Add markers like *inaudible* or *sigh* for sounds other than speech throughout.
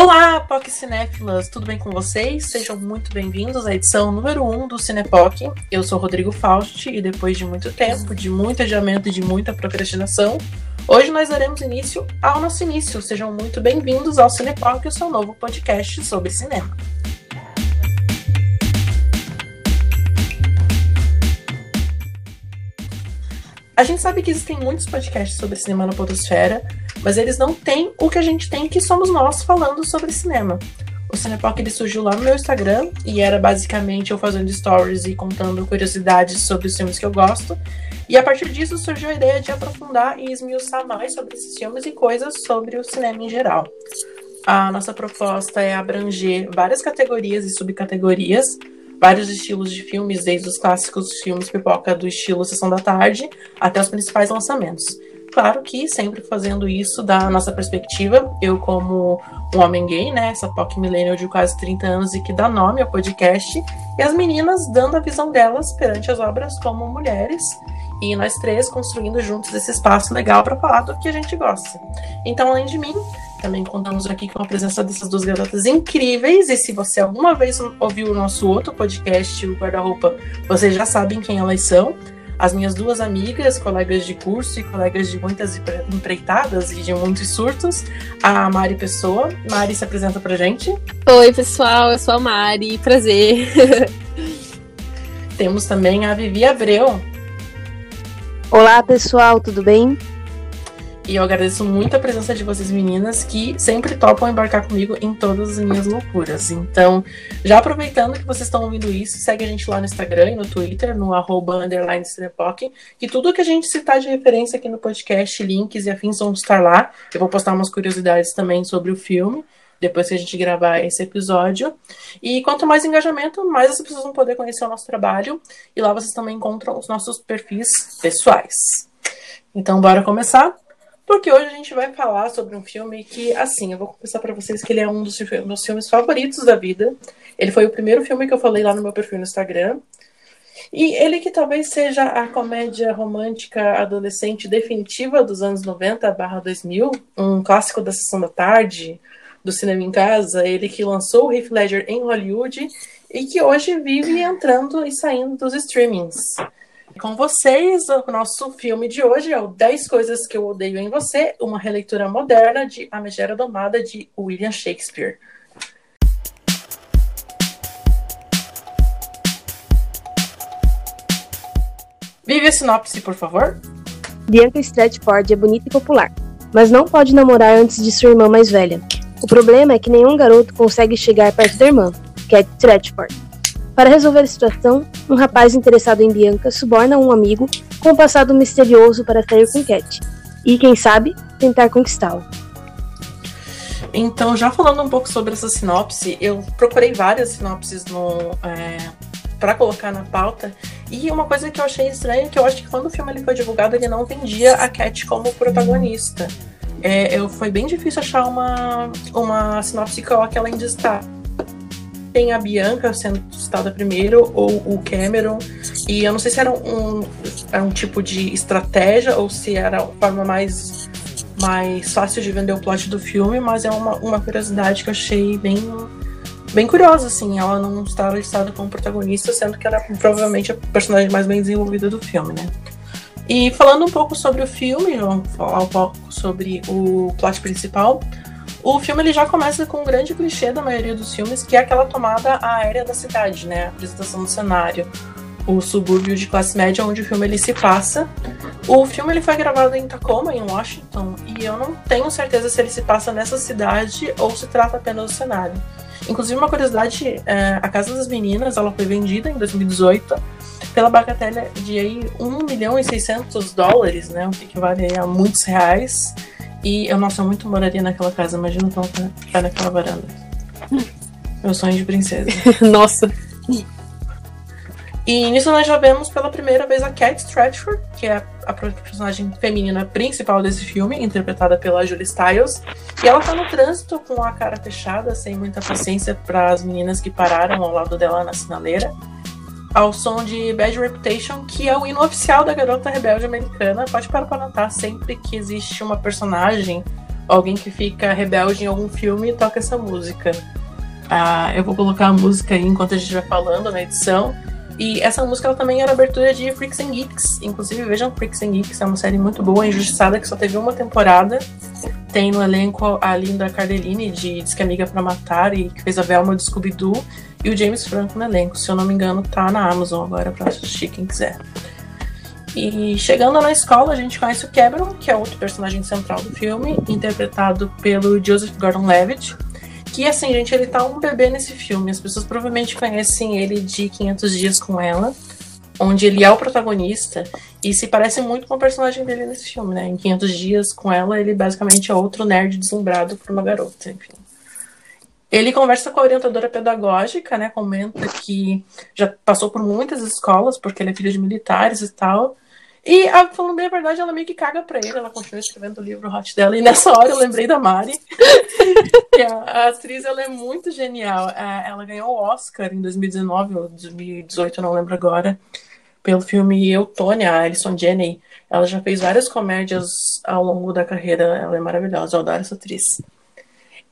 Olá, POC Cinéfilas, tudo bem com vocês? Sejam muito bem-vindos à edição número 1 um do Cinepoc. Eu sou Rodrigo Fausti e depois de muito tempo, de muito adiamento e de muita procrastinação, hoje nós daremos início ao nosso início. Sejam muito bem-vindos ao Cinepoc, o seu novo podcast sobre cinema. A gente sabe que existem muitos podcasts sobre cinema na Podosfera, mas eles não têm o que a gente tem, que somos nós falando sobre cinema. O Cinepoc ele surgiu lá no meu Instagram e era basicamente eu fazendo stories e contando curiosidades sobre os filmes que eu gosto. E a partir disso surgiu a ideia de aprofundar e esmiuçar mais sobre esses filmes e coisas sobre o cinema em geral. A nossa proposta é abranger várias categorias e subcategorias, vários estilos de filmes, desde os clássicos filmes pipoca do estilo Sessão da Tarde até os principais lançamentos. Claro que sempre fazendo isso da nossa perspectiva, eu como um homem gay, né, essa POC millennial de quase 30 anos e que dá nome ao podcast, e as meninas dando a visão delas perante as obras como mulheres, e nós três construindo juntos esse espaço legal para falar do que a gente gosta. Então, além de mim, também contamos aqui com a presença dessas duas garotas incríveis. E se você alguma vez ouviu o nosso outro podcast, o Guarda-Roupa, vocês já sabem quem elas são. As minhas duas amigas, colegas de curso e colegas de muitas empreitadas e de muitos surtos, a Mari Pessoa. Mari se apresenta pra gente. Oi, pessoal, eu sou a Mari, prazer. Temos também a Vivi Abreu. Olá, pessoal, tudo bem? E eu agradeço muito a presença de vocês, meninas, que sempre topam embarcar comigo em todas as minhas loucuras. Então, já aproveitando que vocês estão ouvindo isso, segue a gente lá no Instagram e no Twitter, no arroba que tudo que a gente citar de referência aqui no podcast, links e afins vão estar lá. Eu vou postar umas curiosidades também sobre o filme depois que a gente gravar esse episódio. E quanto mais engajamento, mais as pessoas vão poder conhecer o nosso trabalho. E lá vocês também encontram os nossos perfis pessoais. Então, bora começar? Porque hoje a gente vai falar sobre um filme que, assim, eu vou confessar para vocês que ele é um dos meus filmes favoritos da vida. Ele foi o primeiro filme que eu falei lá no meu perfil no Instagram. E ele que talvez seja a comédia romântica adolescente definitiva dos anos 90 barra 2000, um clássico da sessão da tarde, do cinema em casa, ele que lançou o Heath Ledger em Hollywood e que hoje vive entrando e saindo dos streamings. Com vocês, o nosso filme de hoje é o 10 Coisas que Eu Odeio em Você, uma releitura moderna de A Megera Domada de William Shakespeare. Vive a sinopse, por favor. Bianca Stratford é bonita e popular, mas não pode namorar antes de sua irmã mais velha. O problema é que nenhum garoto consegue chegar perto da irmã, Cat Stratford. Para resolver a situação, um rapaz interessado em Bianca suborna um amigo com um passado misterioso para sair com Cat e, quem sabe, tentar conquistá-lo. Então, já falando um pouco sobre essa sinopse, eu procurei várias sinopses no, é, para colocar na pauta. E uma coisa que eu achei estranha é que eu acho que quando o filme ele foi divulgado, ele não vendia a Cat como protagonista. É, eu, foi bem difícil achar uma, uma sinopse que coloque ela em destaque tem a Bianca sendo citada primeiro, ou o Cameron. E eu não sei se era um, era um tipo de estratégia ou se era a forma mais, mais fácil de vender o plot do filme, mas é uma, uma curiosidade que eu achei bem, bem curiosa, assim. Ela não estava listada como protagonista, sendo que era provavelmente a personagem mais bem desenvolvida do filme, né? E falando um pouco sobre o filme, vamos falar um pouco sobre o plot principal. O filme ele já começa com um grande clichê da maioria dos filmes, que é aquela tomada aérea da cidade, né? A apresentação do cenário. O subúrbio de classe média onde o filme ele se passa. O filme ele foi gravado em Tacoma, em Washington, e eu não tenho certeza se ele se passa nessa cidade ou se trata apenas do cenário. Inclusive, uma curiosidade, é, a Casa das Meninas ela foi vendida em 2018 pela bagatela de aí 1 milhão e 600 dólares, né? O que equivale a muitos reais. E eu, nossa, eu muito moraria naquela casa. Imagina então ficar naquela varanda. Meu sonho de princesa. *laughs* nossa. E nisso nós já vemos pela primeira vez a Cat Stratford, que é a personagem feminina principal desse filme, interpretada pela Julie Stiles. E ela tá no trânsito com a cara fechada, sem muita paciência para as meninas que pararam ao lado dela na sinaleira ao som de Bad Reputation, que é o hino oficial da garota rebelde americana. Pode parar para notar sempre que existe uma personagem alguém que fica rebelde em algum filme toca essa música. Ah, eu vou colocar a música aí enquanto a gente vai falando na edição. E essa música ela também era abertura de Freaks and Geeks. Inclusive, vejam Freaks and Geeks, é uma série muito boa, injustiçada, que só teve uma temporada. Tem no elenco a Linda Cardellini, de Diz que Amiga pra Matar, e que fez a Velma do Scooby-Doo, e o James Franco no elenco. Se eu não me engano, tá na Amazon agora pra assistir quem quiser. E chegando na escola, a gente conhece o Cameron, que é outro personagem central do filme, interpretado pelo Joseph Gordon-Levitt. Que, assim, gente, ele tá um bebê nesse filme. As pessoas provavelmente conhecem ele de 500 Dias com Ela, onde ele é o protagonista e se parece muito com o personagem dele nesse filme, né? Em 500 Dias com Ela, ele basicamente é outro nerd deslumbrado por uma garota, enfim. Ele conversa com a orientadora pedagógica, né? Comenta que já passou por muitas escolas, porque ele é filho de militares e tal. E, falando bem a verdade, ela meio que caga pra ele. Ela continua escrevendo o livro hot dela. E nessa hora eu lembrei da Mari. *laughs* que a, a, atriz, ela é muito genial. É, ela ganhou o Oscar em 2019 ou 2018, eu não lembro agora. Pelo filme Eutônia, a Alison Janney. Ela já fez várias comédias ao longo da carreira. Ela é maravilhosa. Eu adoro essa atriz.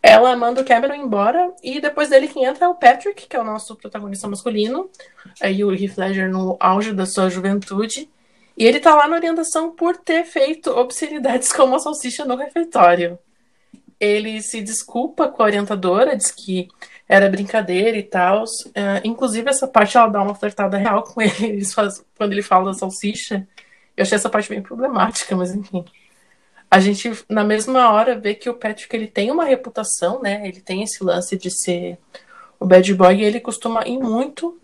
Ela manda o Cameron embora e depois dele quem entra é o Patrick, que é o nosso protagonista masculino, aí o Heath Ledger no auge da sua juventude. E ele tá lá na orientação por ter feito obscenidades *laughs* como a salsicha no refeitório. Ele se desculpa com a orientadora, diz que era brincadeira e tal. Uh, inclusive, essa parte ela dá uma flertada real com *laughs* ele quando ele fala da salsicha. Eu achei essa parte bem problemática, mas enfim a gente, na mesma hora, vê que o Patrick ele tem uma reputação, né? Ele tem esse lance de ser o bad boy e ele costuma ir muito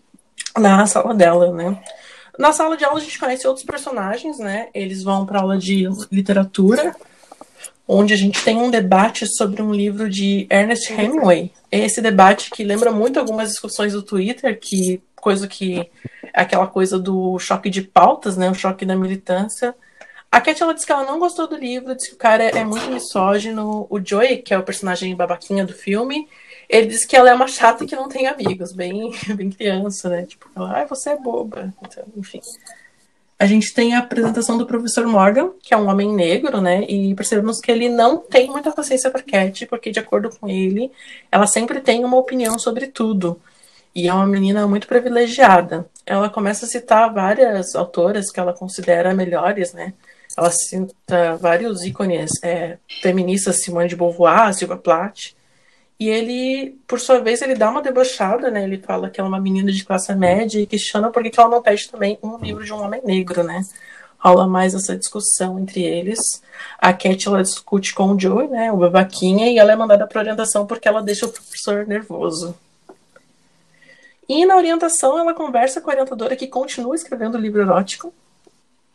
na sala dela, né? Na sala de aula a gente conhece outros personagens, né? Eles vão para aula de literatura, onde a gente tem um debate sobre um livro de Ernest Hemingway. Esse debate que lembra muito algumas discussões do Twitter, que coisa que é aquela coisa do choque de pautas, né? O choque da militância a Cat, ela disse que ela não gostou do livro, disse que o cara é muito misógino. O Joey, que é o personagem babaquinha do filme, ele disse que ela é uma chata e que não tem amigos, bem, *laughs* bem criança, né? Tipo, ela, ah, você é boba. Então, enfim. A gente tem a apresentação do professor Morgan, que é um homem negro, né? E percebemos que ele não tem muita paciência para Cat, porque, de acordo com ele, ela sempre tem uma opinião sobre tudo. E é uma menina muito privilegiada. Ela começa a citar várias autoras que ela considera melhores, né? Ela cita vários ícones é, feministas, Simone de Beauvoir, Silvia Plath. E ele, por sua vez, ele dá uma debochada, né? Ele fala que ela é uma menina de classe média e questiona por que ela não pede também um livro de um homem negro, né? Rola mais essa discussão entre eles. A Cat, ela discute com o Joey, né? O babaquinha, e ela é mandada para orientação porque ela deixa o professor nervoso. E na orientação, ela conversa com a orientadora que continua escrevendo o livro erótico,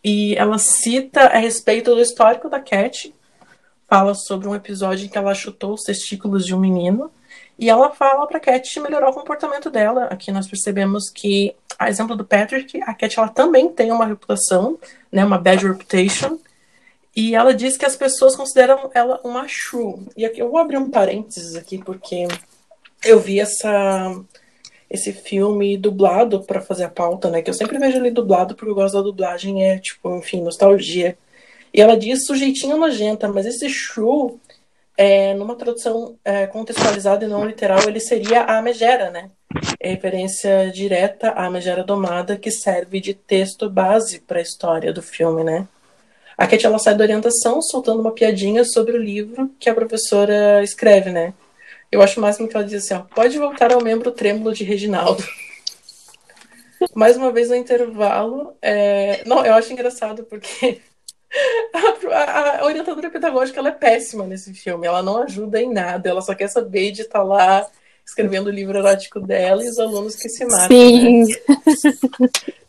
e ela cita a respeito do histórico da Cat, fala sobre um episódio em que ela chutou os testículos de um menino, e ela fala para Cat melhorar o comportamento dela. Aqui nós percebemos que, a exemplo do Patrick, a Cat ela também tem uma reputação, né, uma bad reputation, e ela diz que as pessoas consideram ela uma shrew. E aqui eu vou abrir um parênteses aqui porque eu vi essa esse filme dublado para fazer a pauta, né? Que eu sempre vejo ele dublado porque eu gosto da dublagem, é tipo, enfim, nostalgia. E ela diz sujeitinha nojenta, mas esse shrew, é, numa tradução é, contextualizada e não literal, ele seria a megera, né? É referência direta à megera domada que serve de texto base para a história do filme, né? A Cat ela sai da orientação soltando uma piadinha sobre o livro que a professora escreve, né? Eu acho o máximo que ela diz assim, ó, pode voltar ao membro trêmulo de Reginaldo. *laughs* Mais uma vez no intervalo. É... Não, eu acho engraçado porque *laughs* a, a, orientadora pedagógica ela é péssima nesse filme. Ela não ajuda em nada. Ela só quer saber de estar tá lá escrevendo o livro erótico dela e os alunos que se matam. Sim. Né? *laughs*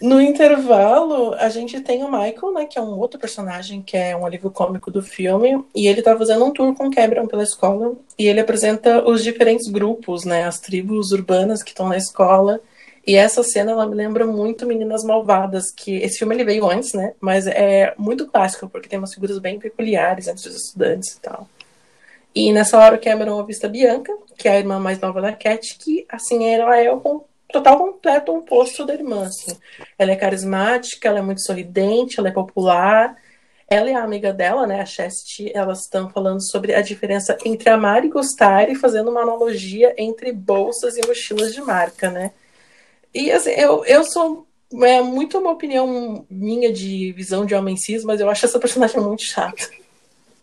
No intervalo, a gente tem o Michael, né, que é um outro personagem que é um alívio cômico do filme, e ele tá fazendo um tour com Cameron pela escola, e ele apresenta os diferentes grupos, né, as tribos urbanas que estão na escola, e essa cena ela me lembra muito Meninas Malvadas, que esse filme ele veio antes, né, mas é muito clássico, porque tem umas figuras bem peculiares entre os estudantes e tal. E nessa hora o Cameron avista Bianca, que é a irmã mais nova da Cat, que assim ela é o total completo oposto da irmã. Assim. Ela é carismática, ela é muito sorridente, ela é popular. ela e a amiga dela, né, a Chastity, elas estão falando sobre a diferença entre amar e gostar e fazendo uma analogia entre bolsas e mochilas de marca, né? E assim, eu, eu sou é muito uma opinião minha de visão de homem cis, mas eu acho essa personagem muito chata.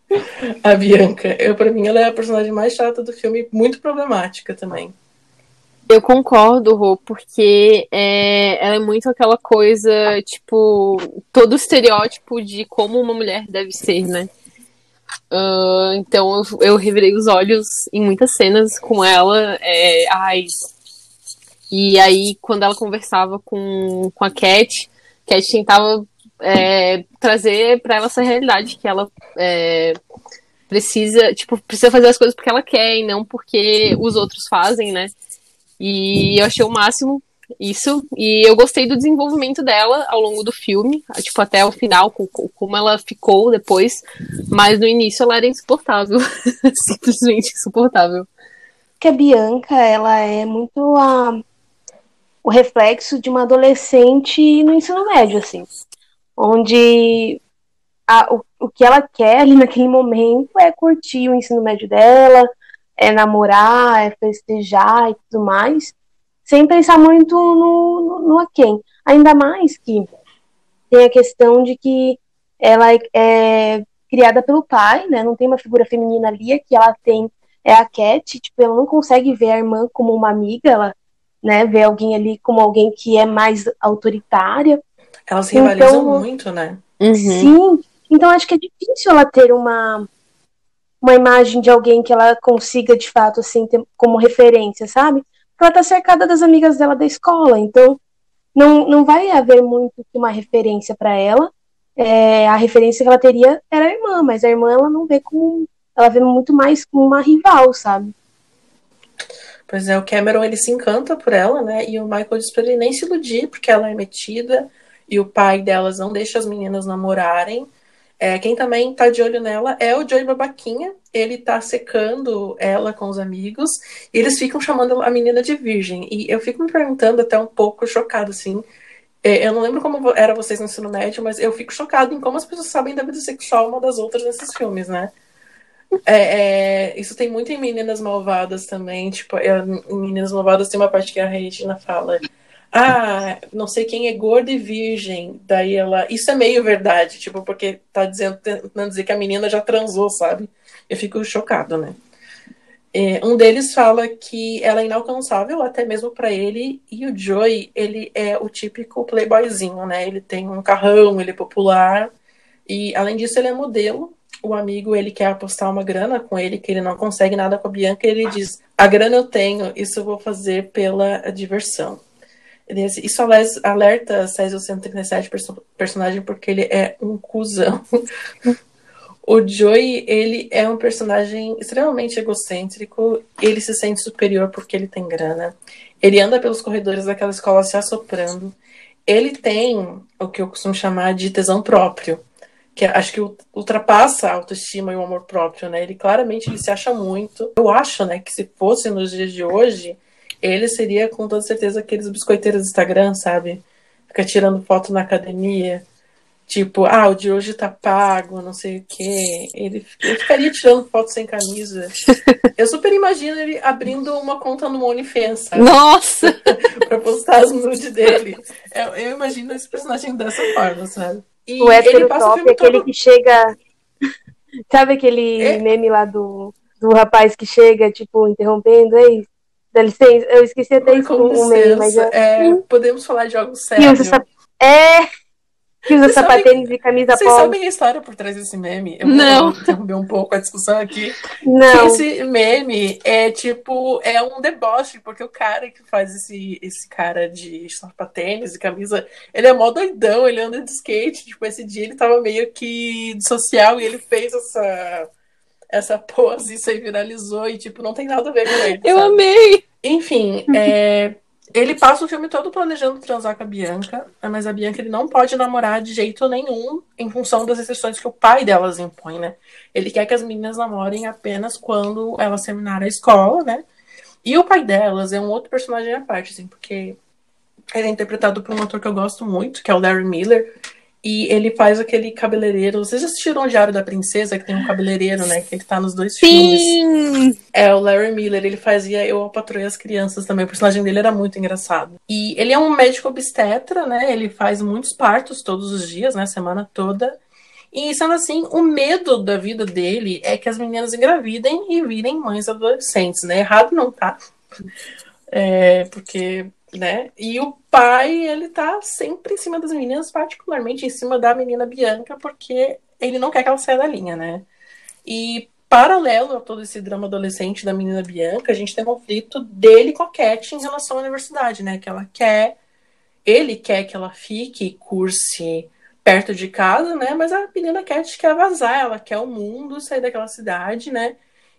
*laughs* A Bianca. Eu, pra mim, ela é a personagem mais chata do filme, muito problemática também. Eu concordo, Rô, porque é, ela é muito aquela coisa, tipo, todo estereótipo de como uma mulher deve ser, né? Uh, então eu, eu revirei os olhos em muitas cenas com ela. É, ai. E aí, quando ela conversava com, com a Cat, Cat tentava é, trazer para ela essa realidade que ela é, precisa, tipo, precisa fazer as coisas porque ela quer e não porque os outros fazem, né? E eu achei o máximo isso. E eu gostei do desenvolvimento dela ao longo do filme, tipo, até o final, como ela ficou depois. Mas no início ela era insuportável. *laughs* Simplesmente insuportável. Que a Bianca, ela é muito a, o reflexo de uma adolescente no ensino médio, assim. Onde a, o, o que ela quer ali naquele momento é curtir o ensino médio dela, é namorar, é festejar e tudo mais, sem pensar muito no, no, no a quem. Ainda mais que tem a questão de que ela é, é criada pelo pai, né? Não tem uma figura feminina ali, que ela tem é a Cat, tipo, ela não consegue ver a irmã como uma amiga, ela, né, vê alguém ali como alguém que é mais autoritária. Elas rivalizam então, muito, né? Uhum. Sim. Então acho que é difícil ela ter uma uma imagem de alguém que ela consiga, de fato, assim, ter como referência, sabe? Porque ela tá cercada das amigas dela da escola, então não, não vai haver muito uma referência para ela. É, a referência que ela teria era a irmã, mas a irmã ela não vê como. Ela vê muito mais como uma rival, sabe? Pois é, o Cameron ele se encanta por ela, né? E o Michael diz pra ele nem se iludir, porque ela é metida e o pai delas não deixa as meninas namorarem. É, quem também tá de olho nela é o Joey Babaquinha. Ele tá secando ela com os amigos. E eles ficam chamando a menina de virgem. E eu fico me perguntando, até um pouco chocado, assim. É, eu não lembro como era vocês no ensino médio, mas eu fico chocado em como as pessoas sabem da vida sexual uma das outras nesses filmes, né? É, é, isso tem muito em Meninas Malvadas também. Tipo, em Meninas Malvadas tem uma parte que a Regina fala ah, não sei quem é gorda e virgem. Daí ela. Isso é meio verdade, tipo, porque tá dizendo, tentando dizer que a menina já transou, sabe? Eu fico chocado, né? É, um deles fala que ela é inalcançável até mesmo para ele, e o Joey, ele é o típico playboyzinho, né? Ele tem um carrão, ele é popular, e além disso, ele é modelo. O amigo, ele quer apostar uma grana com ele, que ele não consegue nada com a Bianca, e ele diz: A grana eu tenho, isso eu vou fazer pela diversão. Isso alerta Césio 137 personagem porque ele é um cuzão. *laughs* o Joey, ele é um personagem extremamente egocêntrico. Ele se sente superior porque ele tem grana. Ele anda pelos corredores daquela escola se assoprando. Ele tem o que eu costumo chamar de tesão próprio, que acho que ultrapassa a autoestima e o amor próprio, né? Ele claramente ele se acha muito. Eu acho, né, que se fosse nos dias de hoje, ele seria com toda certeza aqueles biscoiteiros do Instagram, sabe? Fica tirando foto na academia. Tipo, ah, o de hoje tá pago, não sei o quê. Ele, ele ficaria tirando foto sem camisa. *laughs* Eu super imagino ele abrindo uma conta no OnlyFans, sabe? Nossa! *laughs* pra postar as nudes dele. Eu, eu, imagino esse personagem dessa forma, sabe? E o hétero top é aquele todo... que chega... Sabe aquele é... meme lá do, do rapaz que chega, tipo, interrompendo? Ei, Dá licença, eu esqueci até isso o meio, mas. É, podemos falar de algo sério. É, que usa sapatênis e camisa Vocês polo. sabem a história por trás desse meme? Eu não. vou interromper um pouco a discussão aqui. Não. Esse meme é tipo, é um deboche, porque o cara que faz esse, esse cara de sapatênis e camisa, ele é mó doidão, ele anda de skate. Tipo, esse dia ele tava meio que social e ele fez essa essa pose, isso aí viralizou e, tipo, não tem nada a ver com ele. Eu sabe? amei! Enfim, *laughs* é, ele passa o filme todo planejando transar com a Bianca, mas a Bianca ele não pode namorar de jeito nenhum em função das restrições que o pai delas impõe, né? Ele quer que as meninas namorem apenas quando elas terminarem a escola, né? E o pai delas é um outro personagem à parte, assim, porque ele é interpretado por um ator que eu gosto muito, que é o Larry Miller. E ele faz aquele cabeleireiro. Vocês já assistiram o Diário da Princesa, que tem um cabeleireiro, né? Que ele tá nos dois Sim! filmes. É, o Larry Miller, ele fazia Eu Patroei as Crianças também. O personagem dele era muito engraçado. E ele é um médico obstetra, né? Ele faz muitos partos todos os dias, né? Semana toda. E sendo assim, o medo da vida dele é que as meninas engravidem e virem mães adolescentes, né? Errado não tá. É, porque né? E o pai, ele tá sempre em cima das meninas, particularmente em cima da menina Bianca, porque ele não quer que ela saia da linha, né? E paralelo a todo esse drama adolescente da menina Bianca, a gente tem um conflito dele com a Cat em relação à universidade, né? Que ela quer, ele quer que ela fique, curse perto de casa, né? Mas a menina Cat quer vazar, ela quer o mundo, sair daquela cidade, né?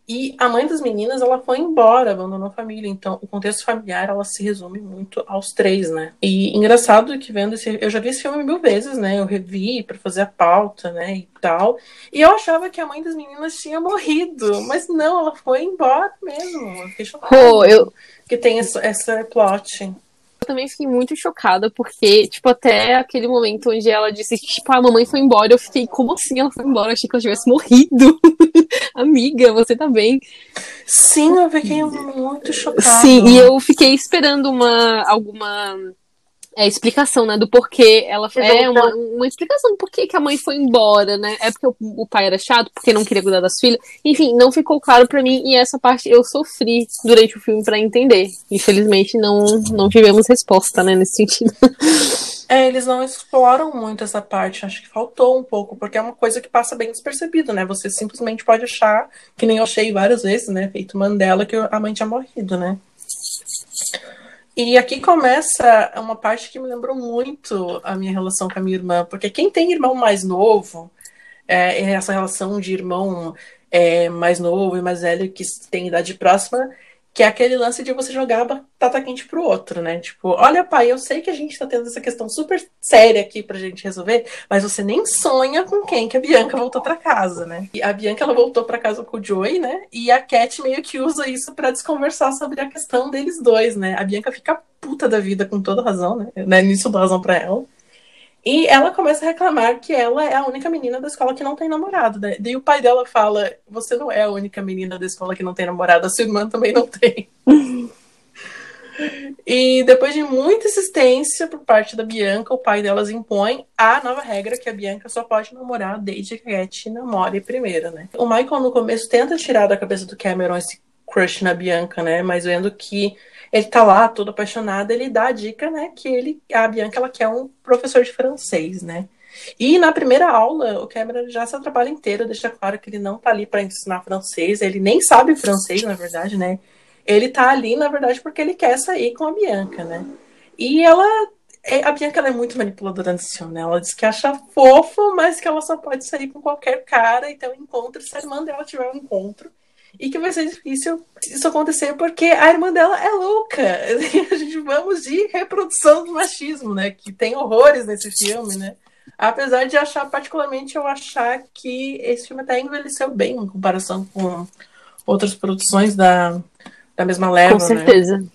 E a mãe das meninas, ela foi embora, abandonou a família. Então, o contexto familiar, ela se resume muito aos três, né? E engraçado que vendo esse... Eu já vi esse filme mil vezes, né? Eu revi para fazer a pauta, né? E tal. E eu achava que a mãe das meninas tinha morrido. Mas não, ela foi embora mesmo. Eu fiquei chocada. Pô, eu, Que tem essa, essa plot. Eu também fiquei muito chocada, porque, tipo, até aquele momento onde ela disse que, tipo, a mamãe foi embora, eu fiquei, como assim ela foi embora? Eu achei que ela tivesse morrido. *laughs* Amiga, você tá bem? Sim, eu fiquei muito chocada. Sim, e eu fiquei esperando uma alguma é, explicação, né, do porquê ela é uma, uma explicação do porquê que a mãe foi embora, né? É porque o, o pai era chato, porque não queria cuidar das filhas. Enfim, não ficou claro pra mim e essa parte eu sofri durante o filme pra entender. Infelizmente não não tivemos resposta, né, nesse sentido. *laughs* É, eles não exploram muito essa parte, acho que faltou um pouco, porque é uma coisa que passa bem despercebido, né? Você simplesmente pode achar, que nem eu achei várias vezes, né? Feito Mandela, que a mãe tinha morrido, né? E aqui começa uma parte que me lembrou muito a minha relação com a minha irmã, porque quem tem irmão mais novo, é, essa relação de irmão é, mais novo e mais velho que tem idade próxima, que é aquele lance de você jogar batata quente pro outro, né? Tipo, olha, pai, eu sei que a gente tá tendo essa questão super séria aqui pra gente resolver, mas você nem sonha com quem que a Bianca voltou pra casa, né? E a Bianca, ela voltou pra casa com o Joey, né? E a Cat meio que usa isso pra desconversar sobre a questão deles dois, né? A Bianca fica puta da vida com toda razão, né? Nisso dá razão pra ela. E ela começa a reclamar que ela é a única menina da escola que não tem namorado, né? Daí o pai dela fala: Você não é a única menina da escola que não tem namorado, a sua irmã também não tem. *laughs* e depois de muita insistência por parte da Bianca, o pai delas impõe a nova regra que a Bianca só pode namorar desde que a Cat namore primeiro, né? O Michael no começo tenta tirar da cabeça do Cameron esse crush na Bianca, né? Mas vendo que ele tá lá todo apaixonado, ele dá a dica, né, que ele, a Bianca, ela quer um professor de francês, né? E na primeira aula, o Cameron já se trabalho inteiro, deixa claro que ele não tá ali para ensinar francês, ele nem sabe francês, na verdade, né? Ele tá ali, na verdade, porque ele quer sair com a Bianca, né? E ela a Bianca é muito manipuladora nesse filme, né? Ela diz que acha fofo, mas que ela só pode sair com qualquer cara e um encontro se a irmã dela tiver um encontro e que vai ser difícil isso acontecer porque a irmã dela é louca. *laughs* A gente vamos de reprodução do machismo, né? Que tem horrores nesse filme, né? Apesar de achar, particularmente, eu achar que esse filme até envelheceu bem em comparação com outras produções da, da mesma leva. Com certeza. Né?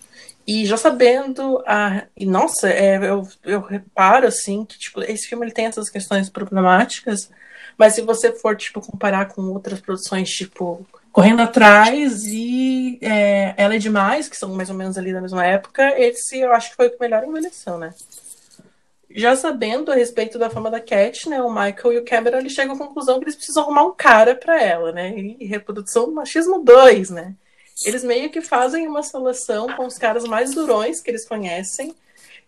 E já sabendo, a, e nossa, é, eu, eu reparo assim que tipo, esse filme ele tem essas questões problemáticas, mas se você for tipo comparar com outras produções tipo correndo atrás e é, Ela é Demais, que são mais ou menos ali da mesma época, esse eu acho que foi o que melhor envelheceu, né? Já sabendo a respeito da fama da Cat, né, o Michael e o Cameron eles chegam à conclusão que eles precisam arrumar um cara para ela, né? E reprodução machismo 2, né? Eles meio que fazem uma seleção com os caras mais durões que eles conhecem.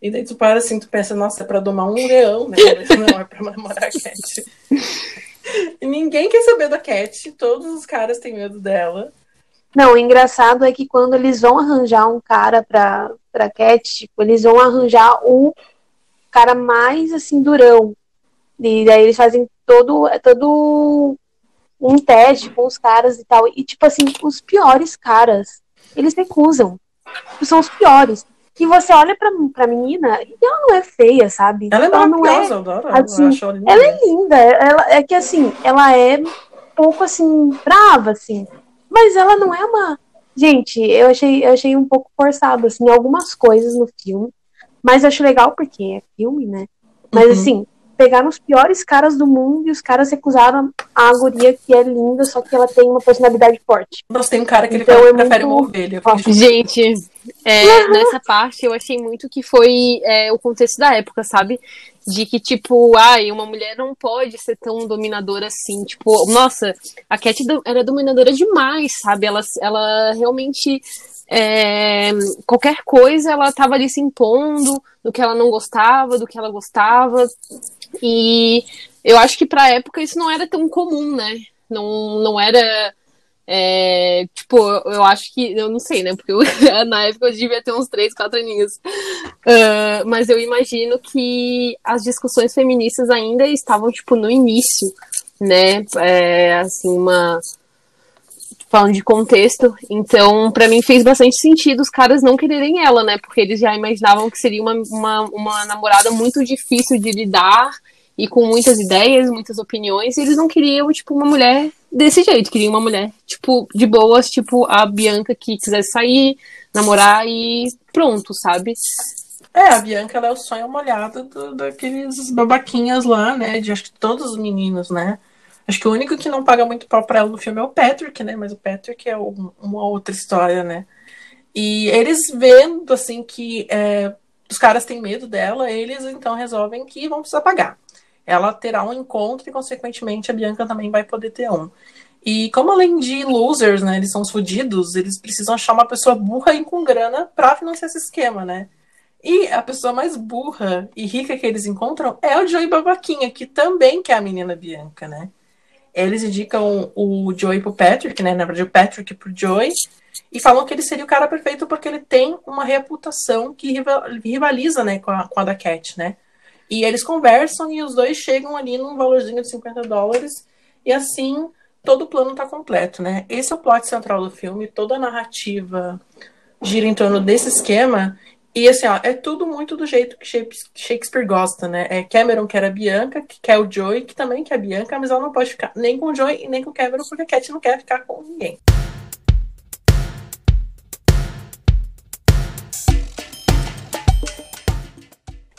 E daí tu para assim, tu pensa, nossa, é pra domar um leão, né? Não, é pra namorar a Cat. *laughs* *laughs* Ninguém quer saber da Cat, todos os caras têm medo dela. Não, o engraçado é que quando eles vão arranjar um cara pra, pra Cat, tipo, eles vão arranjar o cara mais assim, durão. E daí eles fazem todo, todo um teste com os caras e tal. E, tipo assim, os piores caras, eles recusam. São os piores. E você olha pra, pra menina e ela não é feia, sabe? Ela é ela não é, maravilhosa, eu adoro. assim, ela linda. ela é linda. Ela, é que assim, ela é um pouco assim, brava, assim. Mas ela não é uma. Gente, eu achei, eu achei um pouco forçado, assim, algumas coisas no filme. Mas eu acho legal porque é filme, né? Mas Uhum. assim, pegaram os piores caras do mundo e os caras recusaram a guria que é linda, só que ela tem uma personalidade forte. Nossa, tem um cara que ele Então, é prefere muito- uma ovelha. Gente, é, nessa parte eu achei muito que foi é, o contexto da época, sabe? De que, tipo, ai, uma mulher não pode ser tão dominadora assim. Tipo, nossa, a Cat era dominadora demais, sabe? Ela, ela realmente. é, qualquer coisa ela tava ali se impondo do que ela não gostava, do que ela gostava. E eu acho que pra época isso não era tão comum, né? Não, não era. É, tipo, eu acho que. Eu não sei, né? Porque eu- *laughs* na época eu devia ter uns 3, 4 aninhos. Ah, mas eu imagino que as discussões feministas ainda estavam, tipo, no início, né? É, assim, uma. Falando de contexto, então pra mim fez bastante sentido os caras não quererem ela, né? Porque eles já imaginavam que seria uma, uma, uma namorada muito difícil de lidar e com muitas ideias, muitas opiniões, e eles não queriam, tipo, uma mulher desse jeito, queriam uma mulher, tipo, de boas, tipo a Bianca que quisesse sair, namorar e pronto, sabe? É, a Bianca ela é o sonho molhado do- daqueles babaquinhas lá, né? De acho que todos os meninos, né? Acho que o único que não paga muito pau pra ela no filme é o Patrick, né? Mas o Patrick é um- uma outra história, né? E eles vendo, assim, que é, os caras têm medo dela, eles então resolvem que vão precisar pagar. Ela terá um encontro e, consequentemente, a Bianca também vai poder ter um. E como além de losers, né? Eles são os fudidos, eles precisam achar uma pessoa burra e com grana pra financiar esse esquema, né? E a pessoa mais burra e rica que eles encontram é o Joey Babaquinha, que também quer a menina Bianca, né? Eles indicam o Joey pro Patrick, né? Na verdade, o Patrick pro Joey. E falam que ele seria o cara perfeito porque ele tem uma reputação que rival- rivaliza, né, com a, com a da Cat, né? E eles conversam e os dois chegam ali num valorzinho de 50 dólares. E assim, todo o plano tá completo, né? Esse é o plot central do filme. Toda a narrativa gira em torno desse esquema. E assim, ó, é tudo muito do jeito que Shakes- Shakespeare gosta, né? É Cameron quer a Bianca, que quer o Joey, que também quer a Bianca, mas ela não pode ficar nem com o Joey e nem com o Cameron, porque a Cat não quer ficar com ninguém.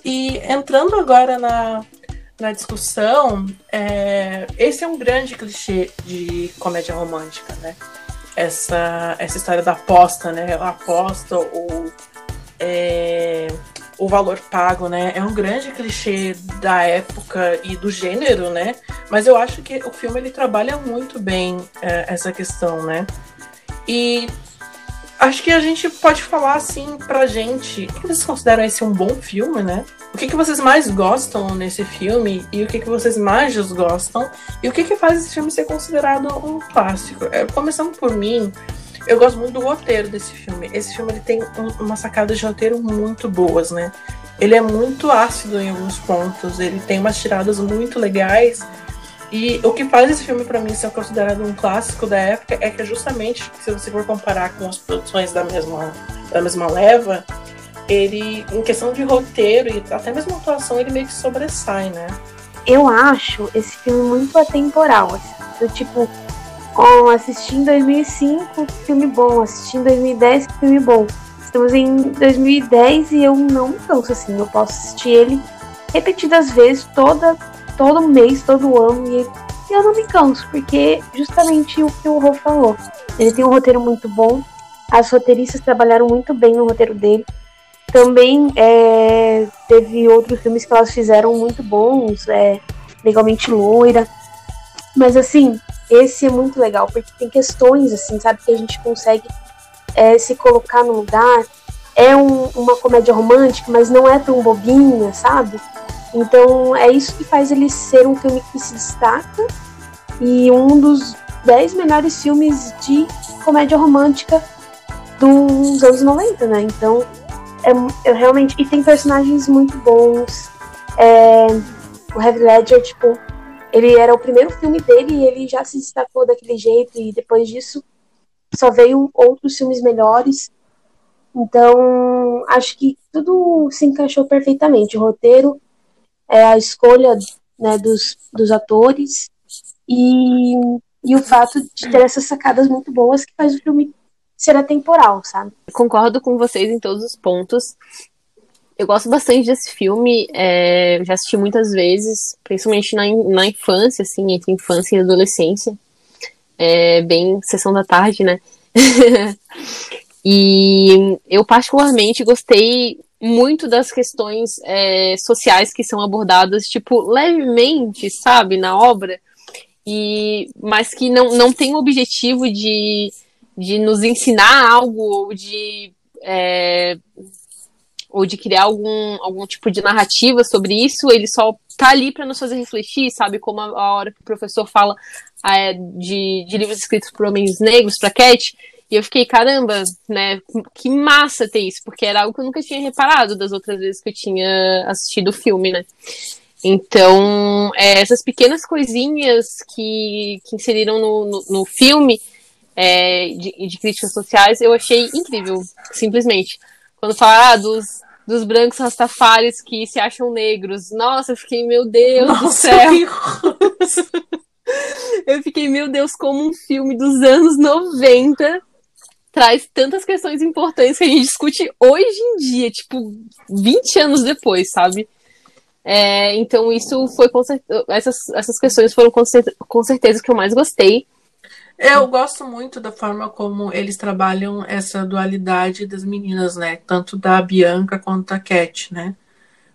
E entrando agora na, na discussão, é, esse é um grande clichê de comédia romântica, né? Essa, essa história da aposta, né? A aposta ou é, o valor pago, né? É um grande clichê da época e do gênero, né? Mas eu acho que o filme ele trabalha muito bem é, essa questão, né? E acho que a gente pode falar assim pra gente. O que vocês consideram esse um bom filme, né? O que, que vocês mais gostam nesse filme e o que, que vocês mais desgostam? E o que, que faz esse filme ser considerado um clássico? É, começando por mim, eu gosto muito do roteiro desse filme. Esse filme ele tem um- uma sacada de roteiro muito boas, né? Ele é muito ácido em alguns pontos, ele tem umas tiradas muito legais. E o que faz esse filme pra mim ser considerado um clássico da época é que justamente, se você for comparar com as produções da mesma, da mesma leva, ele, em questão de roteiro e até mesmo atuação, ele meio que sobressai, né? Eu acho esse filme muito atemporal. Assim, do tipo, ó, assisti em 2005, filme bom. Assisti em 2010, filme bom. Estamos em 2010 e eu não canso, assim. Eu posso assistir ele repetidas vezes, toda, todo mês, todo ano. E eu não me canso, porque justamente o que o Rô falou. Ele tem um roteiro muito bom. As roteiristas trabalharam muito bem no roteiro dele. Também é, teve outros filmes que elas fizeram muito bons, é, Legalmente Loira. Mas assim, esse é muito legal, porque tem questões, assim, sabe, que a gente consegue é, se colocar no lugar. É um- uma comédia romântica, mas não é tão bobinha, sabe? Então é isso que faz ele ser um filme que se destaca e um dos 10 melhores filmes de comédia romântica dos anos 90, né? Então é, eu realmente. E tem personagens muito bons. É, o Heath Ledger, tipo, ele era o primeiro filme dele e ele já se destacou daquele jeito. E depois disso só veio outros filmes melhores. Então, acho que tudo se encaixou perfeitamente. O roteiro, é, a escolha né, dos, dos atores e, e o fato de ter essas sacadas muito boas que faz o filme ser atemporal, sabe? Concordo com vocês em todos os pontos. Eu gosto bastante desse filme, é, já assisti muitas vezes, principalmente na, na infância, assim, entre infância e adolescência. É bem sessão da tarde, né? *laughs* e eu particularmente gostei muito das questões é, sociais que são abordadas, tipo, levemente, sabe, na obra, e mas que não, não tem o objetivo de, de nos ensinar algo ou de é, ou de criar algum, algum tipo de narrativa sobre isso, ele só tá ali para nos fazer refletir, sabe? Como a, a hora que o professor fala é, de, de livros escritos por homens negros para Cat, e eu fiquei, caramba, né? Que massa ter isso, porque era algo que eu nunca tinha reparado das outras vezes que eu tinha assistido o filme, né? Então, é, essas pequenas coisinhas que, que inseriram no, no, no filme é, de, de, críticas sociais, eu achei incrível, simplesmente. Quando fala ah, dos, dos brancos rastafares que se acham negros, nossa, eu fiquei, meu Deus nossa, do céu! *laughs* eu fiquei, meu Deus, como um filme dos anos 90 traz tantas questões importantes que a gente discute hoje em dia, tipo, 20 anos depois, sabe? É, então, isso foi com certeza, essas, essas questões foram com certeza, com certeza que eu mais gostei. Eu gosto muito da forma como eles trabalham essa dualidade das meninas, né? Tanto da Bianca quanto da Cat, né?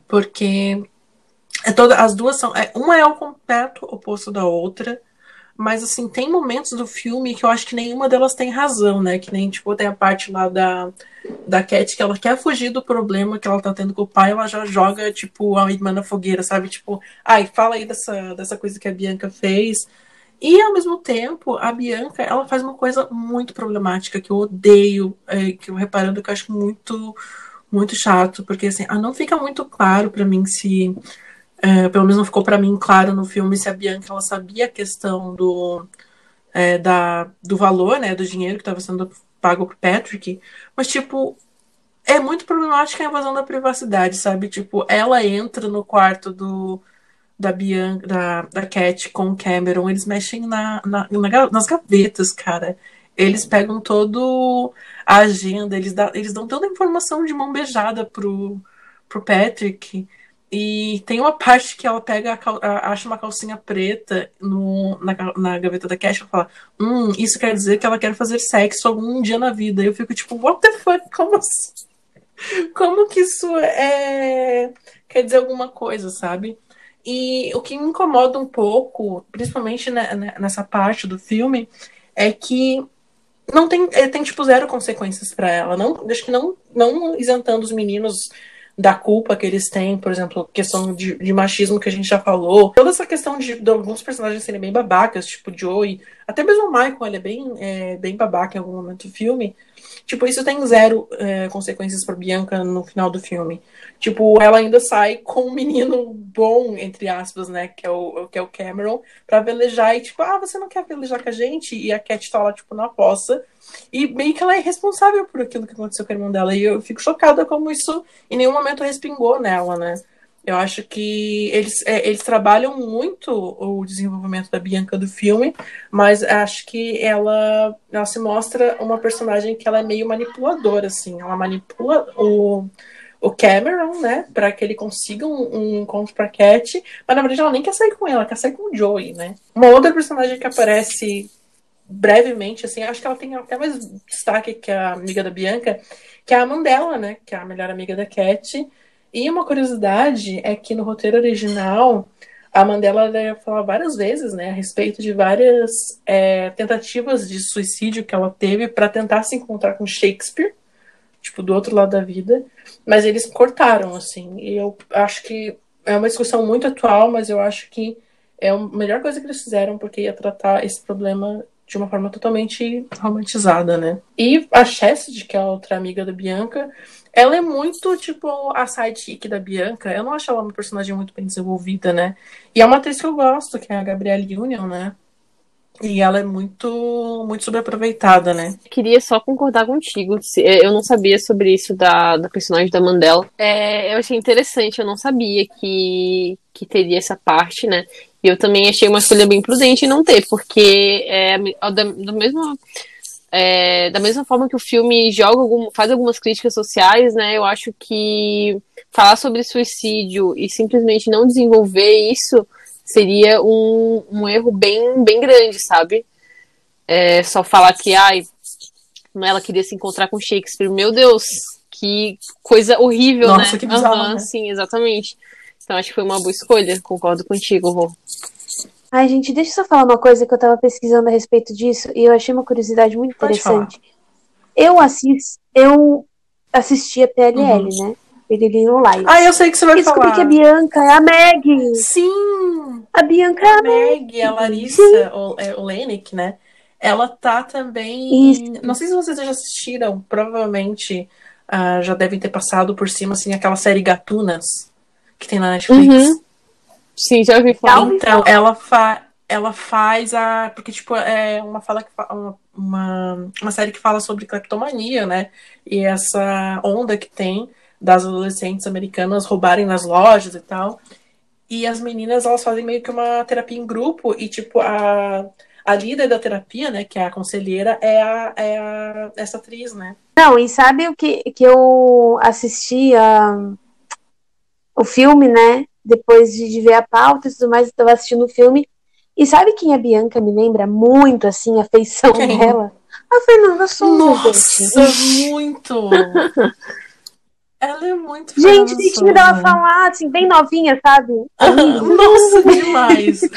Porque é toda, as duas são. É, uma é o completo oposto da outra. Mas, assim, tem momentos do filme que eu acho que nenhuma delas tem razão, né? Que nem, tipo, tem a parte lá da, da Cat que ela quer fugir do problema que ela tá tendo com o pai, ela já joga, tipo, a irmã na fogueira, sabe? Tipo, ai, fala aí dessa, dessa coisa que a Bianca fez. E, ao mesmo tempo, a Bianca, ela faz uma coisa muito problemática que eu odeio, é, que eu reparando que eu acho muito, muito chato, porque, assim, não fica muito claro para mim se é, pelo menos não ficou para mim claro no filme se a Bianca ela sabia a questão do, é, da, do valor, né, do dinheiro que estava sendo pago pro Patrick, mas tipo é muito problemática a invasão da privacidade, sabe? Tipo, ela entra no quarto do da Bianca, da, da Cat com o Cameron, eles mexem na, na, na, nas gavetas, cara. Eles pegam todo a agenda, eles, dá, eles dão toda a informação de mão beijada pro, pro Patrick. E tem uma parte que ela pega, a, acha uma calcinha preta no, na, na gaveta da Cash e fala: Hum, isso quer dizer que ela quer fazer sexo algum dia na vida. E eu fico tipo, what the fuck? Como assim? Como que isso é. quer dizer alguma coisa, sabe? E o que me incomoda um pouco, principalmente nessa parte do filme, é que não tem, é, tem tipo zero consequências para ela. Não, acho que não, não isentando os meninos da culpa que eles têm, por exemplo, questão de, de, machismo que a gente já falou, toda essa questão de, de, alguns personagens serem bem babacas, tipo Joey, até mesmo o Michael, ele é bem, é, bem babaca em algum momento do filme. Tipo, isso tem zero é, consequências para Bianca no final do filme. Tipo, ela ainda sai com um menino bom, entre aspas, né? Que é o, que é o Cameron, pra velejar. E tipo, ah, você não quer velejar com a gente? E a Cat tá lá, tipo, na poça. E meio que ela é responsável por aquilo que aconteceu com a irmã dela. E eu fico chocada como isso em nenhum momento respingou nela, né? Eu acho que eles, é, eles trabalham muito o desenvolvimento da Bianca do filme, mas acho que ela, ela se mostra uma personagem que ela é meio manipuladora, assim. Ela manipula o, o Cameron, né, para que ele consiga um, um encontro pra Cat, mas na verdade ela nem quer sair com ela, quer sair com o Joey, né. Uma outra personagem que aparece brevemente, assim, acho que ela tem até mais destaque que a amiga da Bianca, que é a Mandela, né, que é a melhor amiga da Cat. E uma curiosidade é que no roteiro original, a Mandela falar várias vezes, né, a respeito de várias é, tentativas de suicídio que ela teve para tentar se encontrar com Shakespeare, tipo, do outro lado da vida, mas eles cortaram, assim, e eu acho que é uma discussão muito atual, mas eu acho que é a melhor coisa que eles fizeram, porque ia tratar esse problema de uma forma totalmente romantizada, né? E a Chastity, que é a outra amiga da Bianca, ela é muito, tipo, a sidekick da Bianca. Eu não acho ela uma personagem muito bem desenvolvida, né? E é uma atriz que eu gosto, que é a Gabrielle Union, né? E ela é muito, muito subaproveitada, né? Queria só concordar contigo. É, eu não sabia sobre isso da, da personagem da Mandela. É, eu achei interessante, eu não sabia que, que teria essa parte, né? E eu também achei uma escolha bem prudente não ter, porque é do mesmo é, da mesma forma que o filme joga algum, faz algumas críticas sociais, né? Eu acho que falar sobre suicídio e simplesmente não desenvolver isso seria um, um erro bem, bem grande, sabe? É, só falar que ai, ela queria se encontrar com Shakespeare. Meu Deus, que coisa horrível, Nossa, né? que bizarro, Aham, né? Sim, exatamente. Então acho que foi uma boa escolha. Concordo contigo, Rô. Ai, gente, deixa eu só falar uma coisa que eu tava pesquisando a respeito disso e eu achei uma curiosidade muito Pode interessante. Eu assisto, eu assisti a PLL, né? Peregrino Live. Ah, eu sei que você vai E descobri falar. que a Bianca é a Meg. Sim! A Bianca é A a Meg. A Larissa o, é, Olenek, né? Ela tá também. Isso. Não sei se vocês já assistiram, provavelmente ah, já devem ter passado por cima, assim, aquela série Gatunas que tem na Netflix. Uhum. Sim, já ouvi falar. ouvi Então, ela, fa ela faz a. Porque, tipo, é uma fala que fa- uma, uma, uma série que fala sobre cleptomania, né? E essa onda que tem das adolescentes americanas roubarem nas lojas e tal. E as meninas, elas fazem meio que uma terapia em grupo, e, tipo, a, a líder da terapia, né, que é a conselheira, é, a, é a, essa atriz, né? Não, e sabe o que, que eu assisti a, o filme, né? Depois de, de ver a pauta e tudo mais, eu tava assistindo o filme. E sabe quem a Bianca me lembra muito, assim, a feição Quem? dela? A Fernanda Souza, gente. Nossa, muito! *laughs* Ela é muito Gente, deixa eu dela falar, assim, bem novinha, sabe? Nossa, demais! *laughs*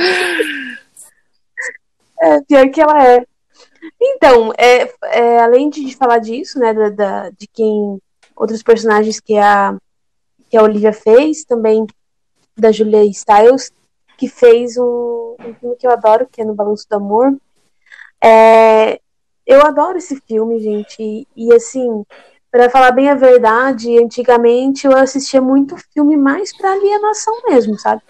É, pior que ela é. Então, é, é, além de falar disso, né, da, da- de quem outros personagens que a, que a Olivia fez, também da Julia Stiles, que fez um, um filme que eu adoro, que é No Balanço do Amor. É, eu adoro esse filme, gente, e, e assim, para falar bem a verdade, antigamente eu assistia muito filme mais para alienação mesmo, sabe?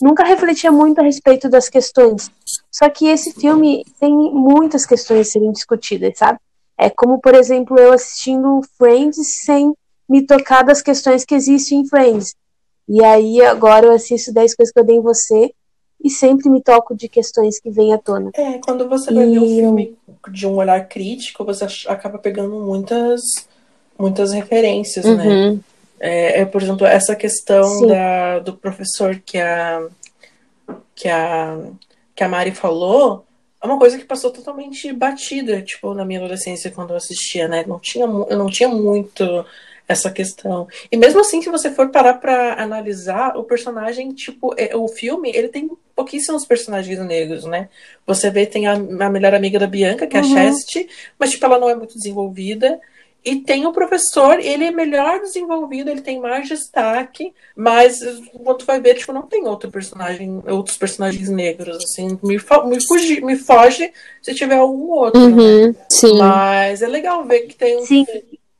Nunca refletia muito a respeito das questões. Só que esse filme tem muitas questões a serem discutidas, sabe? É como, por exemplo, eu assistindo Friends sem me tocar das questões que existem em Friends. E aí agora eu assisto 10 coisas que eu dei em você e sempre me toco de questões que vêm à tona. É, quando você vai ver o E- filme de um olhar crítico, você acaba pegando muitas, muitas referências, né? Uhum. É, é, por exemplo, essa questão Sim. da, do professor que a, que, a, que a Mari falou é uma coisa que passou totalmente batida, tipo, na minha adolescência, quando eu assistia, né? Não tinha, eu não tinha muito essa questão. E mesmo assim, se você for parar pra analisar, o personagem, tipo, é- o filme, ele tem pouquíssimos personagens negros, né? Você vê, tem a, a melhor amiga da Bianca, que é a Uhum. Chastity, mas, tipo, ela não é muito desenvolvida. E tem o professor, ele é melhor desenvolvido, ele tem mais destaque, mas quando vai ver, tipo, não tem outro personagem, outros personagens negros, assim, me, me, fugi, me foge se tiver algum outro, né? Uhum. Sim. Mas é legal ver que tem, um- Sim.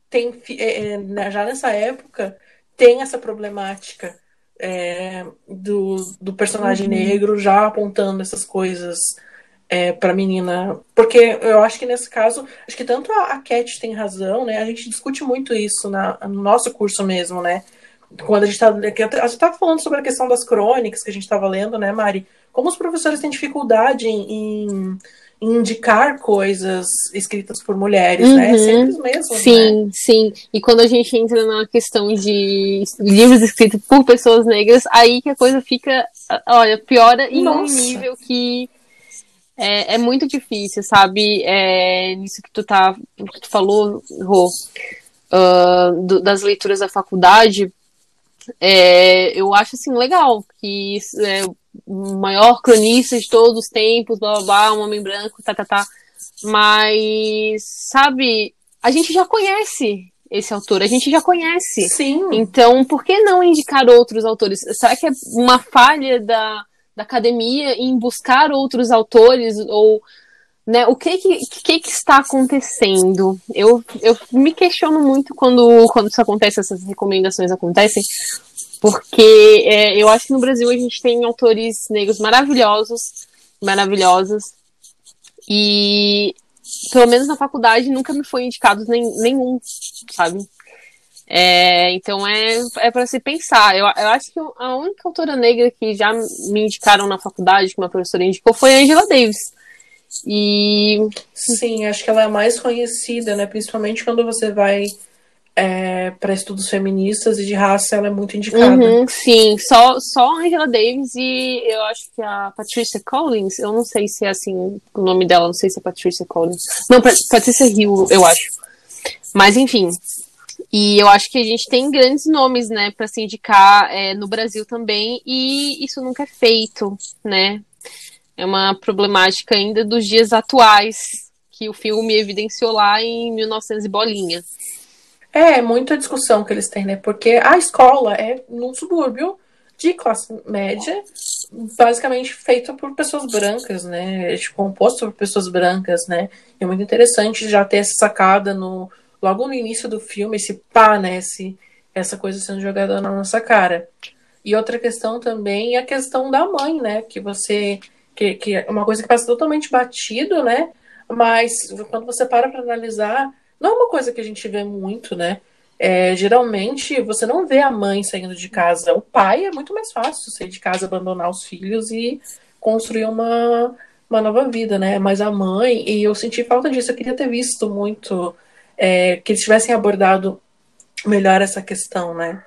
Tem é, é, já nessa época, tem essa problemática é, do, do personagem Uhum. negro já apontando essas coisas é, pra menina. Porque eu acho que nesse caso, acho que tanto a, a Cat tem razão, né? A gente discute muito isso na, no nosso curso mesmo, né? Quando a gente tá. que A gente tava falando sobre a questão das crônicas que a gente estava lendo, né, Mari? Como os professores têm dificuldade em- em indicar coisas escritas por mulheres, né? Uhum. Sempre os mesmos, né? Sim, sim. E quando a gente entra na questão de livros escritos por pessoas negras, aí que a coisa fica, olha, piora em um Nossa. nível que é, é muito difícil, sabe? É, nisso que tu tá, que tu falou, Rô, ah, do- das leituras da faculdade, é, eu acho assim legal que é, maior cronista de todos os tempos, blá blá blá, um homem branco, tá, tá, tá. Mas, sabe, a gente já conhece esse autor, a gente já conhece. Sim. Então, por que não indicar outros autores? Será que é uma falha da, da academia em buscar outros autores ou né, o que que, que que está acontecendo? Eu, eu me questiono muito quando, quando isso acontece, essas recomendações acontecem, porque é, eu acho que no Brasil a gente tem autores negros maravilhosos, maravilhosos, e pelo menos na faculdade nunca me foi indicado nem, nenhum, sabe? É, então é, é para se pensar. Eu, eu acho que a única autora negra que já me indicaram na faculdade, que uma professora indicou, foi a Angela Davis. E. Sim, acho que ela é mais conhecida, né? Principalmente quando você vai é, para estudos feministas e de raça, ela é muito indicada. Uhum, sim, só, só Angela Davis e eu acho que a Patricia Collins, eu não sei se é assim o nome dela, não sei se é Patricia Collins. Não, Patricia Hill, eu acho. Mas enfim. E eu acho que a gente tem grandes nomes, né, para se indicar é, no Brasil também, e isso nunca é feito, né? É uma problemática ainda dos dias atuais que o filme evidenciou lá em 1900 e bolinha. É, muita discussão que eles têm, né? Porque a escola é num subúrbio de classe média, basicamente feita por pessoas brancas, né? É, tipo, composto por pessoas brancas, né? E é muito interessante já ter essa sacada no logo no início do filme, esse pá, né? Esse, essa coisa sendo jogada na nossa cara. E outra questão também é a questão da mãe, né? Que você que, que é uma coisa que passa totalmente batido, né? Mas quando você para para analisar, não é uma coisa que a gente vê muito, né? É, geralmente você não vê a mãe saindo de casa. O pai é muito mais fácil sair de casa, abandonar os filhos e construir uma, uma nova vida, né? Mas a mãe, e eu senti falta disso, eu queria ter visto muito é, que eles tivessem abordado melhor essa questão, né?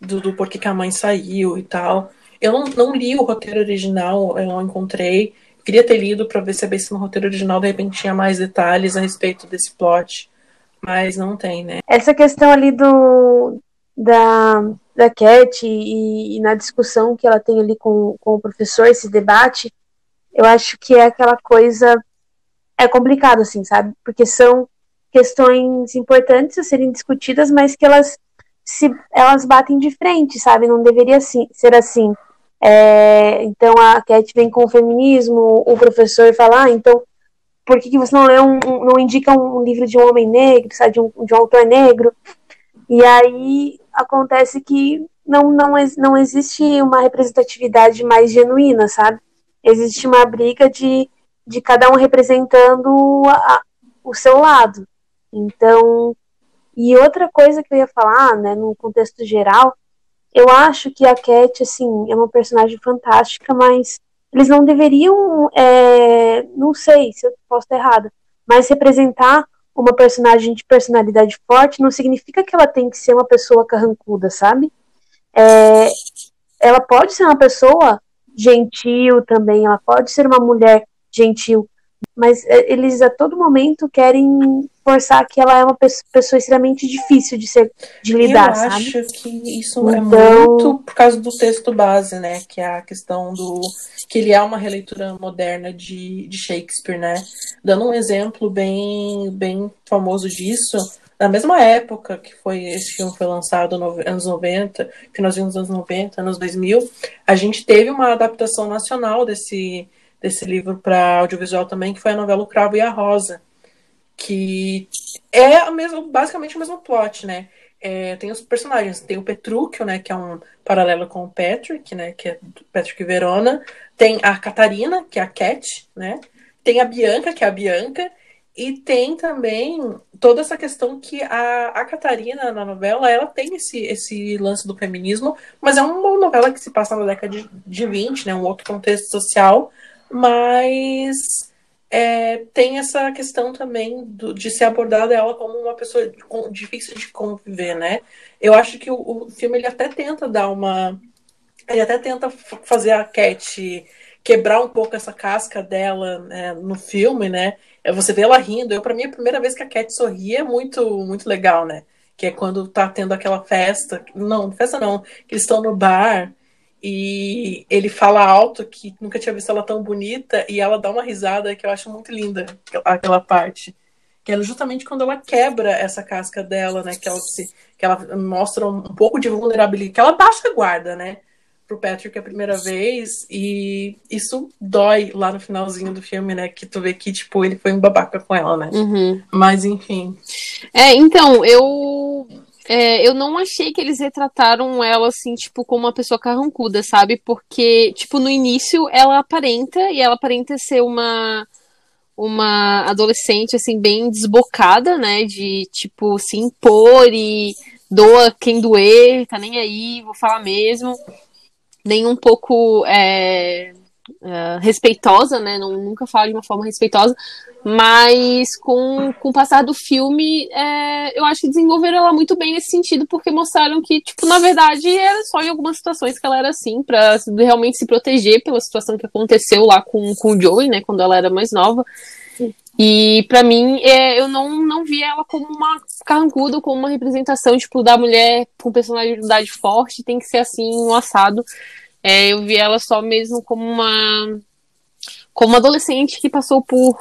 Do, do porquê que a mãe saiu e tal. Eu não, não li o roteiro original, eu não encontrei. Queria ter lido para ver se, no roteiro original de repente tinha mais detalhes a respeito desse plot, mas não tem, né? Essa questão ali do da, da Cat e, e na discussão que ela tem ali com, com o professor, esse debate, eu acho que é aquela coisa é complicado assim, sabe? Porque são questões importantes a serem discutidas, mas que elas se elas batem de frente, sabe? Não deveria assim, ser assim. É, então a Cat vem com o feminismo, o professor fala, ah, então por que, que você não lê um, um, não indica um livro de um homem negro, sabe, de um, de um autor negro? E aí acontece que não, não, não existe uma representatividade mais genuína, sabe? Existe uma briga de, de cada um representando a, o seu lado. Então, e outra coisa que eu ia falar, né, no contexto geral, eu acho que a Cat, assim, é uma personagem fantástica, mas eles não deveriam, é, não sei se eu posso estar errada, mas representar uma personagem de personalidade forte não significa que ela tem que ser uma pessoa carrancuda, sabe? É, ela pode ser uma pessoa gentil também, ela pode ser uma mulher gentil, mas é, eles a todo momento querem forçar que ela é uma pessoa extremamente difícil de ser de lidar, Eu sabe? acho que isso é então... é muito por causa do texto base, né? Que é a questão do que ele é uma releitura moderna de, de Shakespeare, né? Dando um exemplo bem bem famoso disso, na mesma época que foi esse filme foi lançado nos anos 90, finalzinho dos anos 90, anos 2000, a gente teve uma adaptação nacional desse desse livro para audiovisual também, que foi a novela O Cravo e a Rosa que é o mesmo, basicamente o mesmo plot, né? É, tem os personagens, tem o Petrúquio, né, que é um paralelo com o Patrick, né, que é Patrick Verona, tem a Catarina, que é a Cat, né, tem a Bianca, que é a Bianca, e tem também toda essa questão que a, a Catarina na novela, ela tem esse, esse lance do feminismo, mas é uma novela que se passa na década de, de 20, né, um outro contexto social, mas é, tem essa questão também do, de ser abordada ela como uma pessoa difícil de conviver, né? Eu acho que o, o, filme ele até tenta dar uma. Ele até tenta fazer a Cat quebrar um pouco essa casca dela né, no filme, né? É, você vê ela rindo. Eu, para mim, a primeira vez que a Cat sorri é muito, muito legal, né? Que é quando tá tendo aquela festa. Não, festa não. Que eles estão no bar e ele fala alto que nunca tinha visto ela tão bonita e ela dá uma risada que eu acho muito linda, aquela parte. Que é justamente quando ela quebra essa casca dela, né? Que ela, se, que ela mostra um, pouco de vulnerabilidade, que ela baixa a guarda, né? Pro Patrick a primeira vez, e isso dói lá no finalzinho do filme, né? Que tu vê que, tipo, ele foi um babaca com ela, né? Uhum. Mas, enfim. É, então, eu é, eu não achei que eles retrataram ela assim, tipo, como uma pessoa carrancuda, sabe? Porque, tipo, no início ela aparenta e ela aparenta ser uma uma adolescente assim bem desbocada, né, de tipo se impor e doa quem doer, tá nem aí, vou falar mesmo. Nem um pouco é, uh, respeitosa, né? Não, nunca fala de uma forma respeitosa, mas com, com o passar do filme, é, eu acho que desenvolveram ela muito bem nesse sentido, porque mostraram que, tipo, na verdade, era só em algumas situações que ela era assim, para realmente se proteger pela situação que aconteceu lá com, com o Joey, né, quando ela era mais nova. E para mim, é, eu não, não vi ela como uma carrancuda, como uma representação, tipo, da mulher com personalidade forte, tem que ser assim, um assado. É, eu vi ela só mesmo como uma como uma adolescente que passou por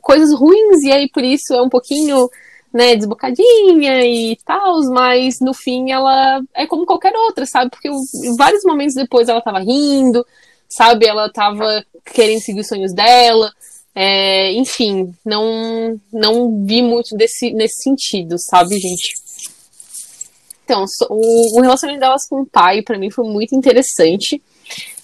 coisas ruins e aí por isso é um pouquinho né, desbocadinha e tal, mas no fim ela é como qualquer outra, sabe? Porque vários momentos depois ela tava rindo, sabe? Ela tava querendo seguir os sonhos dela. É, enfim, não não vi muito desse, nesse sentido, sabe, gente? Então, o, relacionamento delas com o pai, para mim, foi muito interessante.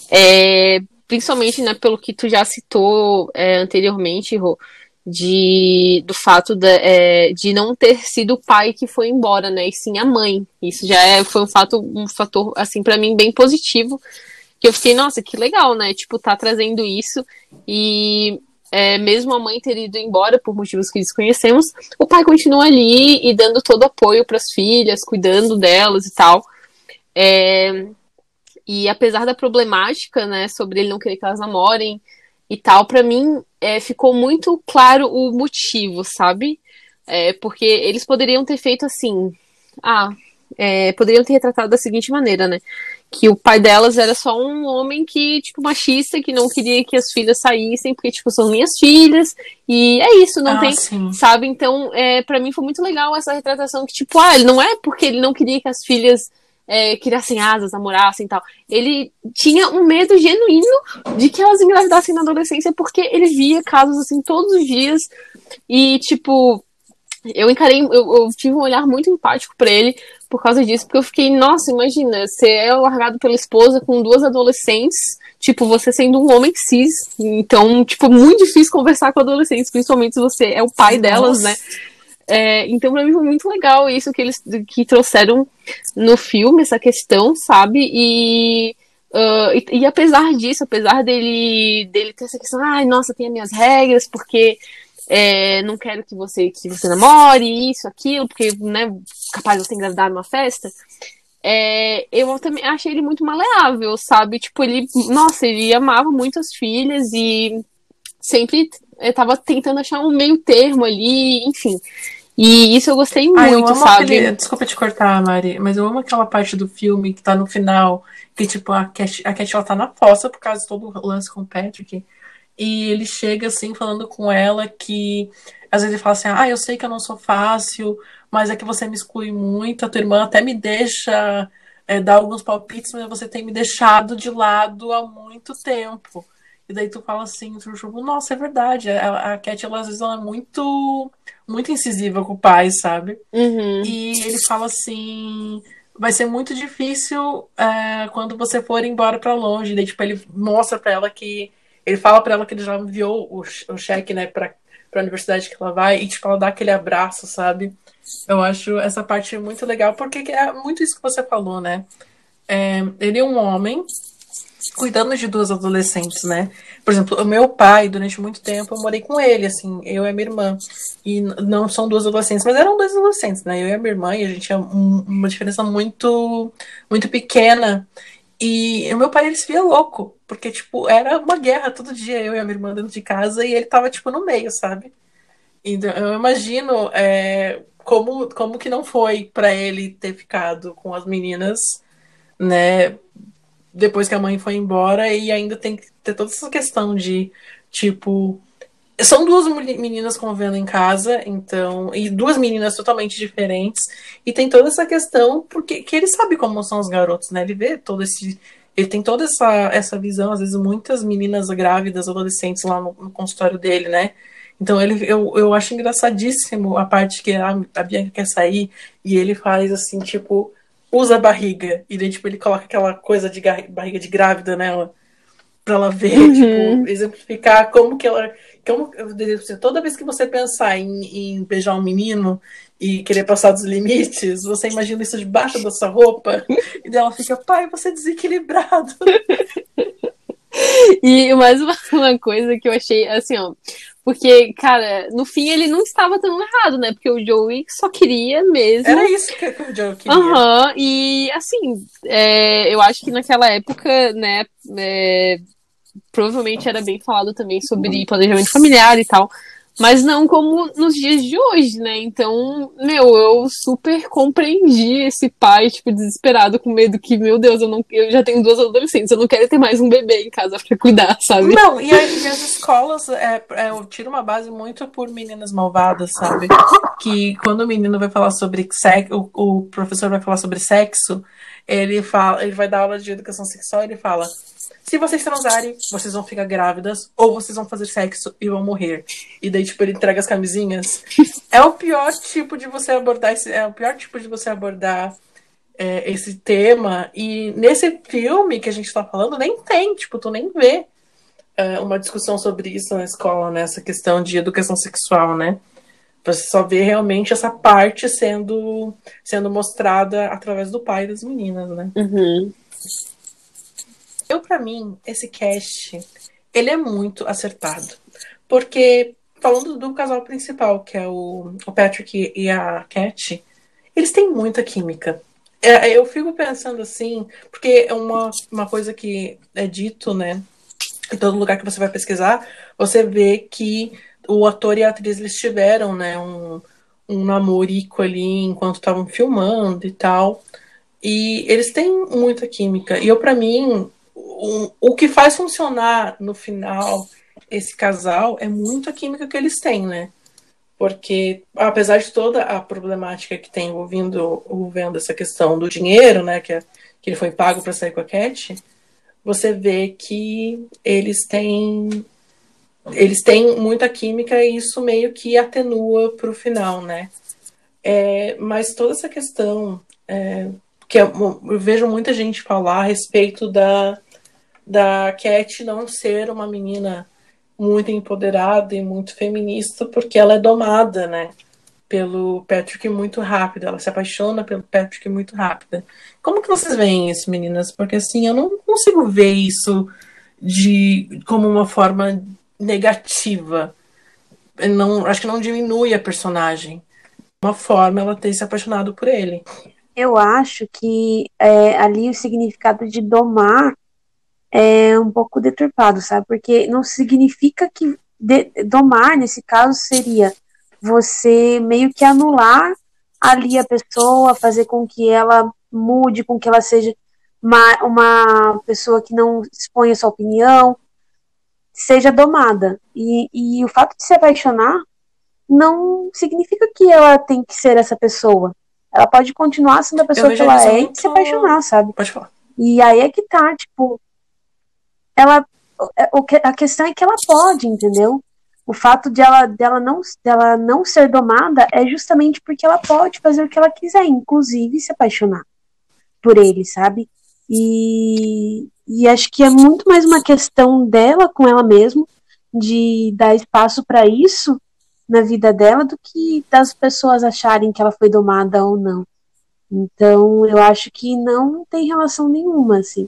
É, principalmente, né, pelo que tu já citou é, anteriormente, Rô, de, do fato de, é, de não ter sido o pai que foi embora, né, e sim a mãe. Isso já é, foi um fato, um fator, assim, para mim, bem positivo, que eu fiquei, nossa, que legal, né, tipo, tá trazendo isso, e é, mesmo a mãe ter ido embora por motivos que desconhecemos, o pai continua ali e dando todo apoio para as filhas, cuidando delas e tal. É, e apesar da problemática, né, sobre ele não querer que elas namorem e tal, para mim é, ficou muito claro o motivo, sabe? É, porque eles poderiam ter feito assim, ah, é, poderiam ter retratado da seguinte maneira, né? Que o pai delas era só um homem que, tipo, machista, que não queria que as filhas saíssem, porque, tipo, são minhas filhas, e é isso, não ah, tem, sim. sabe? Então, é, para mim foi muito legal essa retratação que, tipo, ah, não é porque ele não queria que as filhas é, criassem asas, namorassem e tal. Ele tinha um medo genuíno de que elas engravidassem na adolescência, porque ele via casos assim todos os dias, e, tipo, eu encarei, eu, eu, tive um olhar muito empático para ele por causa disso, porque eu fiquei, nossa, imagina, você é largado pela esposa com duas adolescentes, tipo, você sendo um homem cis, então, tipo, muito difícil conversar com adolescentes, principalmente se você é o pai delas, né? É, então, pra mim foi muito legal isso que eles que trouxeram no filme, essa questão, sabe? E, uh, e, e, apesar disso, apesar dele, dele ter essa questão, ai, nossa, tem as minhas regras, porque é, não quero que você que você namore, isso, aquilo, porque, né, capaz de você engravidar numa festa. É, eu também achei ele muito maleável, sabe? Tipo, ele, nossa, ele amava muito as filhas e sempre estava tentando achar um meio termo ali, enfim. E isso eu gostei muito, eu sabe? Aquele... Desculpa te cortar, Mari, mas eu amo aquela parte do filme que tá no final, que tipo, a Cat, a Cat ela tá na fossa por causa de todo o lance com o Patrick. E ele chega assim falando com ela que às vezes ele fala assim: "Ah, eu sei que eu não sou fácil, mas é que você me exclui muito, a tua irmã até me deixa é, dar alguns palpites, mas você tem me deixado de lado há muito tempo". E daí tu fala assim, tu, tipo, nossa, é verdade. A, a Cat, ela, às vezes, ela é muito, muito incisiva com o pai, sabe? Uhum. E ele fala assim, vai ser muito difícil é, quando você for embora para longe. Daí, tipo, ele mostra para ela que ele fala para ela que ele já enviou o, o cheque, né, pra, pra universidade que ela vai, e tipo, ela dá aquele abraço, sabe? Eu acho essa parte muito legal, porque é muito isso que você falou, né? É, ele é um homem cuidando de duas adolescentes, né? Por exemplo, o meu pai, durante muito tempo, eu morei com ele, assim, eu e a minha irmã. E não são duas adolescentes, mas eram duas adolescentes, né? Eu e a minha irmã, e a gente tinha um, uma diferença muito, muito pequena. E o meu pai, ele se via louco, porque, tipo, era uma guerra todo dia, eu e a minha irmã dentro de casa, e ele tava, tipo, no meio, sabe? Então, eu imagino é, como, como que não foi para ele ter ficado com as meninas, né? Depois que a mãe foi embora, e ainda tem que ter toda essa questão de, tipo, são duas meninas convivendo em casa, então, e duas meninas totalmente diferentes, e tem toda essa questão, porque que ele sabe como são os garotos, né? Ele vê todo esse. Ele tem toda essa, essa visão, às vezes, muitas meninas grávidas, adolescentes lá no, no consultório dele, né? Então ele, eu, eu acho engraçadíssimo a parte que a, a Bianca quer sair e ele faz assim, tipo, usa a barriga. E daí, tipo, ele coloca aquela coisa de barriga de grávida nela pra ela ver, uhum. tipo, exemplificar como que ela como, toda vez que você pensar em, em beijar um menino e querer passar dos limites, você imagina isso debaixo da sua roupa, *laughs* e dela fica, pai, você é desequilibrado. *laughs* E mais uma, uma coisa que eu achei, assim, ó. Porque, cara, no fim ele não estava tão errado, né? Porque o Joey só queria mesmo. Era isso que, que o Joey queria. Aham, uhum, e assim, é, eu acho que naquela época, né, é, provavelmente era bem falado também sobre planejamento familiar e tal. Mas não como nos dias de hoje, né? Então, meu, eu super compreendi esse pai, tipo, desesperado, com medo que, meu Deus, eu, não, eu já tenho duas adolescentes, eu não quero ter mais um bebê em casa pra cuidar, sabe? Não, e, aí, e as escolas, é, é, eu tiro uma base muito por meninas malvadas, sabe? Que quando o menino vai falar sobre sexo, o, o professor vai falar sobre sexo, ele fala, ele vai dar aula de educação sexual e ele fala se vocês transarem, vocês vão ficar grávidas, ou vocês vão fazer sexo e vão morrer. E daí, tipo, ele entrega as camisinhas. é o pior tipo de você abordar esse, é o pior tipo de você abordar é, esse tema. E nesse filme que a gente tá falando, nem tem, tipo, tu nem vê é, uma discussão sobre isso na escola, nessa né? questão de educação sexual, né? Você só vê realmente essa parte sendo, sendo mostrada através do pai das meninas, né? Uhum. Eu, para mim, esse cast, ele é muito acertado. Porque, falando do casal principal, que é o, o Patrick e a Cat, eles têm muita química. É, eu fico pensando assim, porque é uma, uma coisa que é dito, né? Em todo lugar que você vai pesquisar, você vê que o ator e a atriz eles tiveram, né, um, um namorico ali enquanto estavam filmando e tal. E eles têm muita química. E eu, para mim, o, o que faz funcionar no final esse casal é muito a química que eles têm, né? Porque, apesar de toda a problemática que tem envolvendo, envolvendo essa questão do dinheiro, né? Que, é, que ele foi pago para sair com a Cat, você vê que eles têm eles têm muita química e isso meio que atenua para o final, né? É, mas toda essa questão é, que eu, eu vejo muita gente falar a respeito da da Cat não ser uma menina muito empoderada e muito feminista, porque ela é domada, né? Pelo Patrick muito rápido. Ela se apaixona pelo Patrick muito rápida. Como que vocês veem isso, meninas? Porque assim, eu não consigo ver isso de como uma forma negativa. Não, acho que não diminui a personagem. Uma forma ela ter se apaixonado por ele. Eu acho que é, ali o significado de domar é um pouco deturpado, sabe? Porque não significa que de, domar, nesse caso, seria você meio que anular ali a pessoa, fazer com que ela mude, com que ela seja uma, uma pessoa que não exponha sua opinião, seja domada. E, e o fato de se apaixonar não significa que ela tem que ser essa pessoa. Ela pode continuar sendo a pessoa que ela é muito... e se apaixonar, sabe? Pode falar. E aí é que tá, tipo, ela a questão é que ela pode, entendeu? O fato de ela, dela não, dela não ser domada é justamente porque ela pode fazer o que ela quiser, inclusive se apaixonar por ele, sabe? E, e acho que é muito mais uma questão dela com ela mesma, de dar espaço para isso na vida dela, do que das pessoas acharem que ela foi domada ou não. Então, eu acho que não tem relação nenhuma, assim.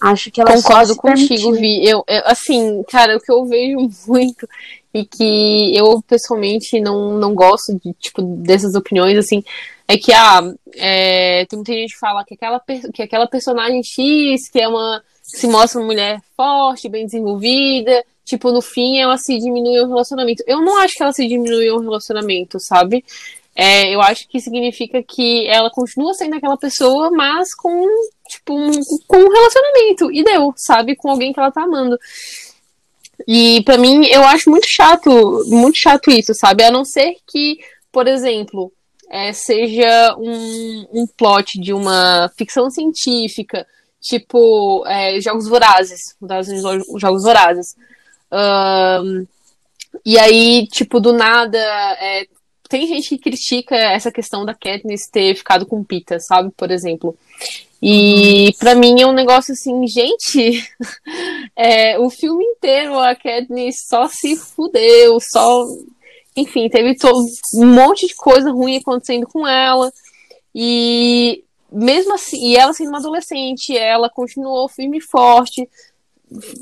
Acho que ela Concordo contigo, Vi. Eu, eu, assim, cara, o que eu vejo *laughs* muito e que eu pessoalmente não, não gosto de, tipo, dessas opiniões, assim, é que, ah, é, tem muita gente que fala que aquela, que aquela personagem X, que é uma. se mostra uma mulher forte, bem desenvolvida, tipo, no fim ela se diminui o relacionamento. Eu não acho que ela se diminui o relacionamento, sabe? É, eu acho que significa que ela continua sendo aquela pessoa, mas com, tipo, um, com um relacionamento. E deu, sabe? Com alguém que ela tá amando. E para mim, eu acho muito chato, muito chato isso, sabe? A não ser que, por exemplo, é, seja um, um plot de uma ficção científica, tipo é, Jogos Vorazes, Jogos Vorazes. Um, e aí, tipo, do nada, é, tem gente que critica essa questão da Katniss ter ficado com Pita, sabe? Por exemplo. E para mim é um negócio assim, gente, *laughs* é, o filme inteiro a Katniss só se fudeu, só. Enfim, teve todo, um monte de coisa ruim acontecendo com ela. E mesmo assim, e ela sendo uma adolescente, ela continuou firme e forte,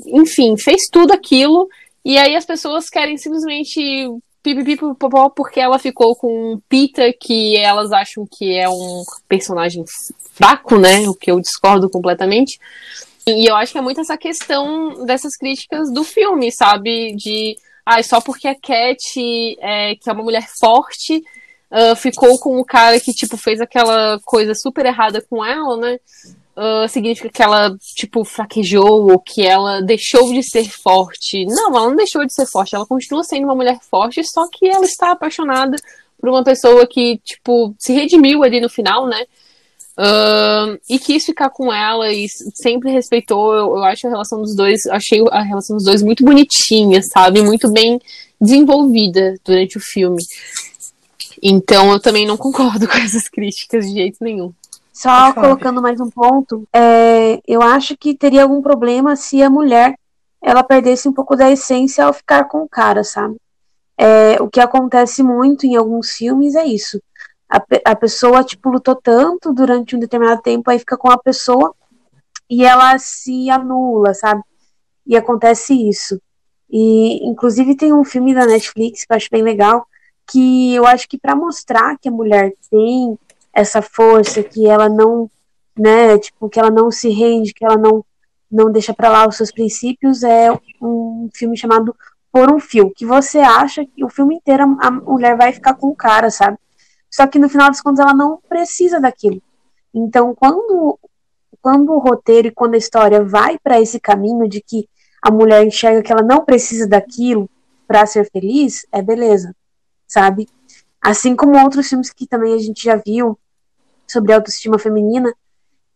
enfim, fez tudo aquilo. E aí as pessoas querem simplesmente pipipipopó porque ela ficou com Peter que elas acham que é um personagem fraco, né? O que eu discordo completamente. E eu acho que é muito essa questão dessas críticas do filme, sabe? De ah, só porque a Cat, é, que é uma mulher forte, uh, ficou com o cara que, tipo, fez aquela coisa super errada com ela, né? Uh, significa que ela, tipo, fraquejou ou que ela deixou de ser forte. Não, ela não deixou de ser forte, ela continua sendo uma mulher forte, só que ela está apaixonada por uma pessoa que, tipo, se redimiu ali no final, né? Uh, e quis ficar com ela e sempre respeitou. Eu, eu, acho a relação dos dois, achei a relação dos dois muito bonitinha, sabe? Muito bem desenvolvida durante o filme. Então eu também não concordo *laughs* com essas críticas de jeito nenhum. Só colocando mais um ponto, é, eu acho que teria algum problema se a mulher ela perdesse um pouco da essência ao ficar com o cara, sabe? É, o que acontece muito em alguns filmes é isso a, a pessoa, tipo, lutou tanto durante um determinado tempo, aí fica com a pessoa e ela se anula, sabe? E acontece isso. E, inclusive, tem um filme da Netflix que eu acho bem legal, que eu acho que para mostrar que a mulher tem essa força, que ela não, né, tipo, que ela não se rende, que ela não não deixa para lá os seus princípios, é um filme chamado Por um Fio, que você acha que o filme inteiro a mulher vai ficar com o cara, sabe? Só que no final das contas ela não precisa daquilo. Então, quando, quando o roteiro e quando a história vai para esse caminho de que a mulher enxerga que ela não precisa daquilo para ser feliz, é beleza, sabe? Assim como outros filmes que também a gente já viu sobre autoestima feminina,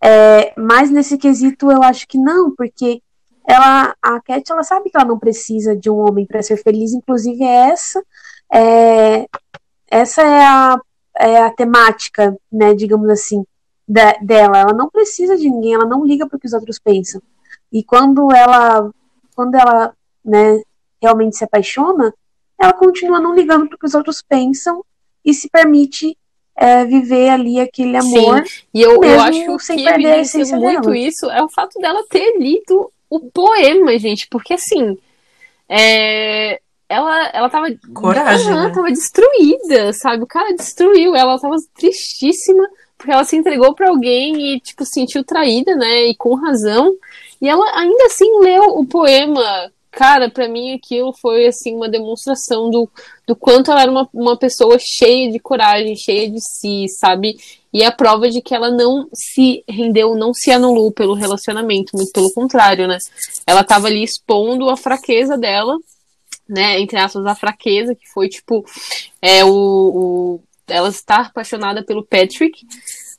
é, mas nesse quesito eu acho que não, porque ela, a Cat, ela sabe que ela não precisa de um homem para ser feliz, inclusive essa, é, essa é a é, a temática, né, digamos assim, da, dela. Ela não precisa de ninguém, ela não liga para o que os outros pensam. E quando ela, quando ela, né, realmente se apaixona, ela continua não ligando para o que os outros pensam e se permite é, viver ali aquele amor. Sim. E eu, eu acho sem que perder a essência muito dela. isso é o fato dela ter lido o poema, gente, porque assim. É, ela, ela tava. Coragem. Ela né? tava destruída, sabe? O cara destruiu ela, ela tava tristíssima, porque ela se entregou para alguém e, tipo, sentiu traída, né? E com razão. E ela ainda assim leu o poema. Cara, para mim aquilo foi, assim, uma demonstração do, do quanto ela era uma, uma pessoa cheia de coragem, cheia de si, sabe? E a prova de que ela não se rendeu, não se anulou pelo relacionamento, muito pelo contrário, né? Ela tava ali expondo a fraqueza dela né, entre aspas, a fraqueza, que foi, tipo, é, o, o ela estar apaixonada pelo Patrick.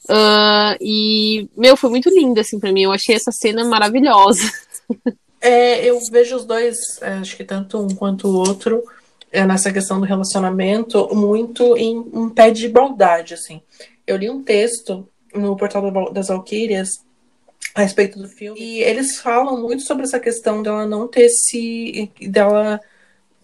Uh, e, meu, foi muito lindo, assim, pra mim. Eu achei essa cena maravilhosa. *laughs* É, eu vejo os dois, é, acho que tanto um quanto o outro, é, nessa questão do relacionamento, muito em um pé de igualdade, assim. Eu li um texto no portal das Alquírias a respeito do filme e eles falam muito sobre essa questão dela não ter se dela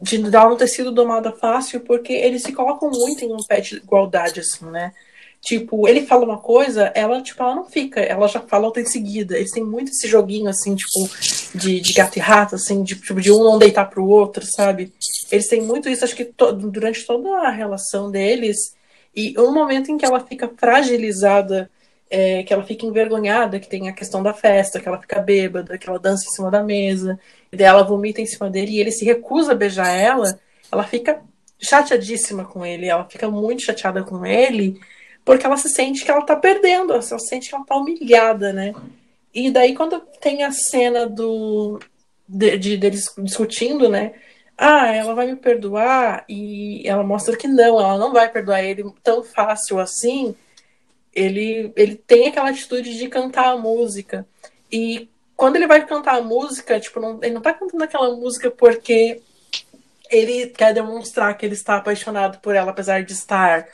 de ela não ter sido domada fácil, porque eles se colocam muito em um pé de igualdade, assim, né? Tipo, ele fala uma coisa, ela, tipo, ela não fica, ela já fala outra em seguida. Eles têm muito esse joguinho, assim, tipo, de, de gato e rato, assim, de, tipo, de um não deitar pro outro, sabe? Eles têm muito isso, acho que to, durante toda a relação deles. E um momento em que ela fica fragilizada, é, que ela fica envergonhada, que tem a questão da festa, que ela fica bêbada, que ela dança em cima da mesa, e daí ela vomita em cima dele e ele se recusa a beijar ela, ela fica chateadíssima com ele, ela fica muito chateada com ele, porque ela se sente que ela tá perdendo, ela se sente que ela tá humilhada, né? E daí quando tem a cena do de, de deles discutindo, né? Ah, ela vai me perdoar e ela mostra que não, ela não vai perdoar ele tão fácil assim. Ele ele tem aquela atitude de cantar a música e quando ele vai cantar a música, tipo, não, ele não tá cantando aquela música porque ele quer demonstrar que ele está apaixonado por ela, apesar de estar.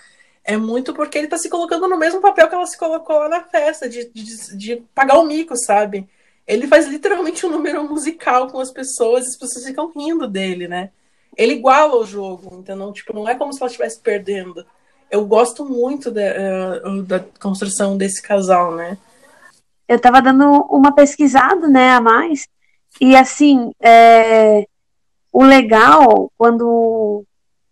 É muito porque ele tá se colocando no mesmo papel que ela se colocou lá na festa, de, de, de pagar o mico, sabe? Ele faz literalmente um número musical com as pessoas e as pessoas ficam rindo dele, né? Ele iguala o jogo, então não, tipo, não é como se ela estivesse perdendo. Eu gosto muito de, uh, da construção desse casal, né? eu estava dando uma pesquisada, né, a mais, E assim, é, o legal, quando.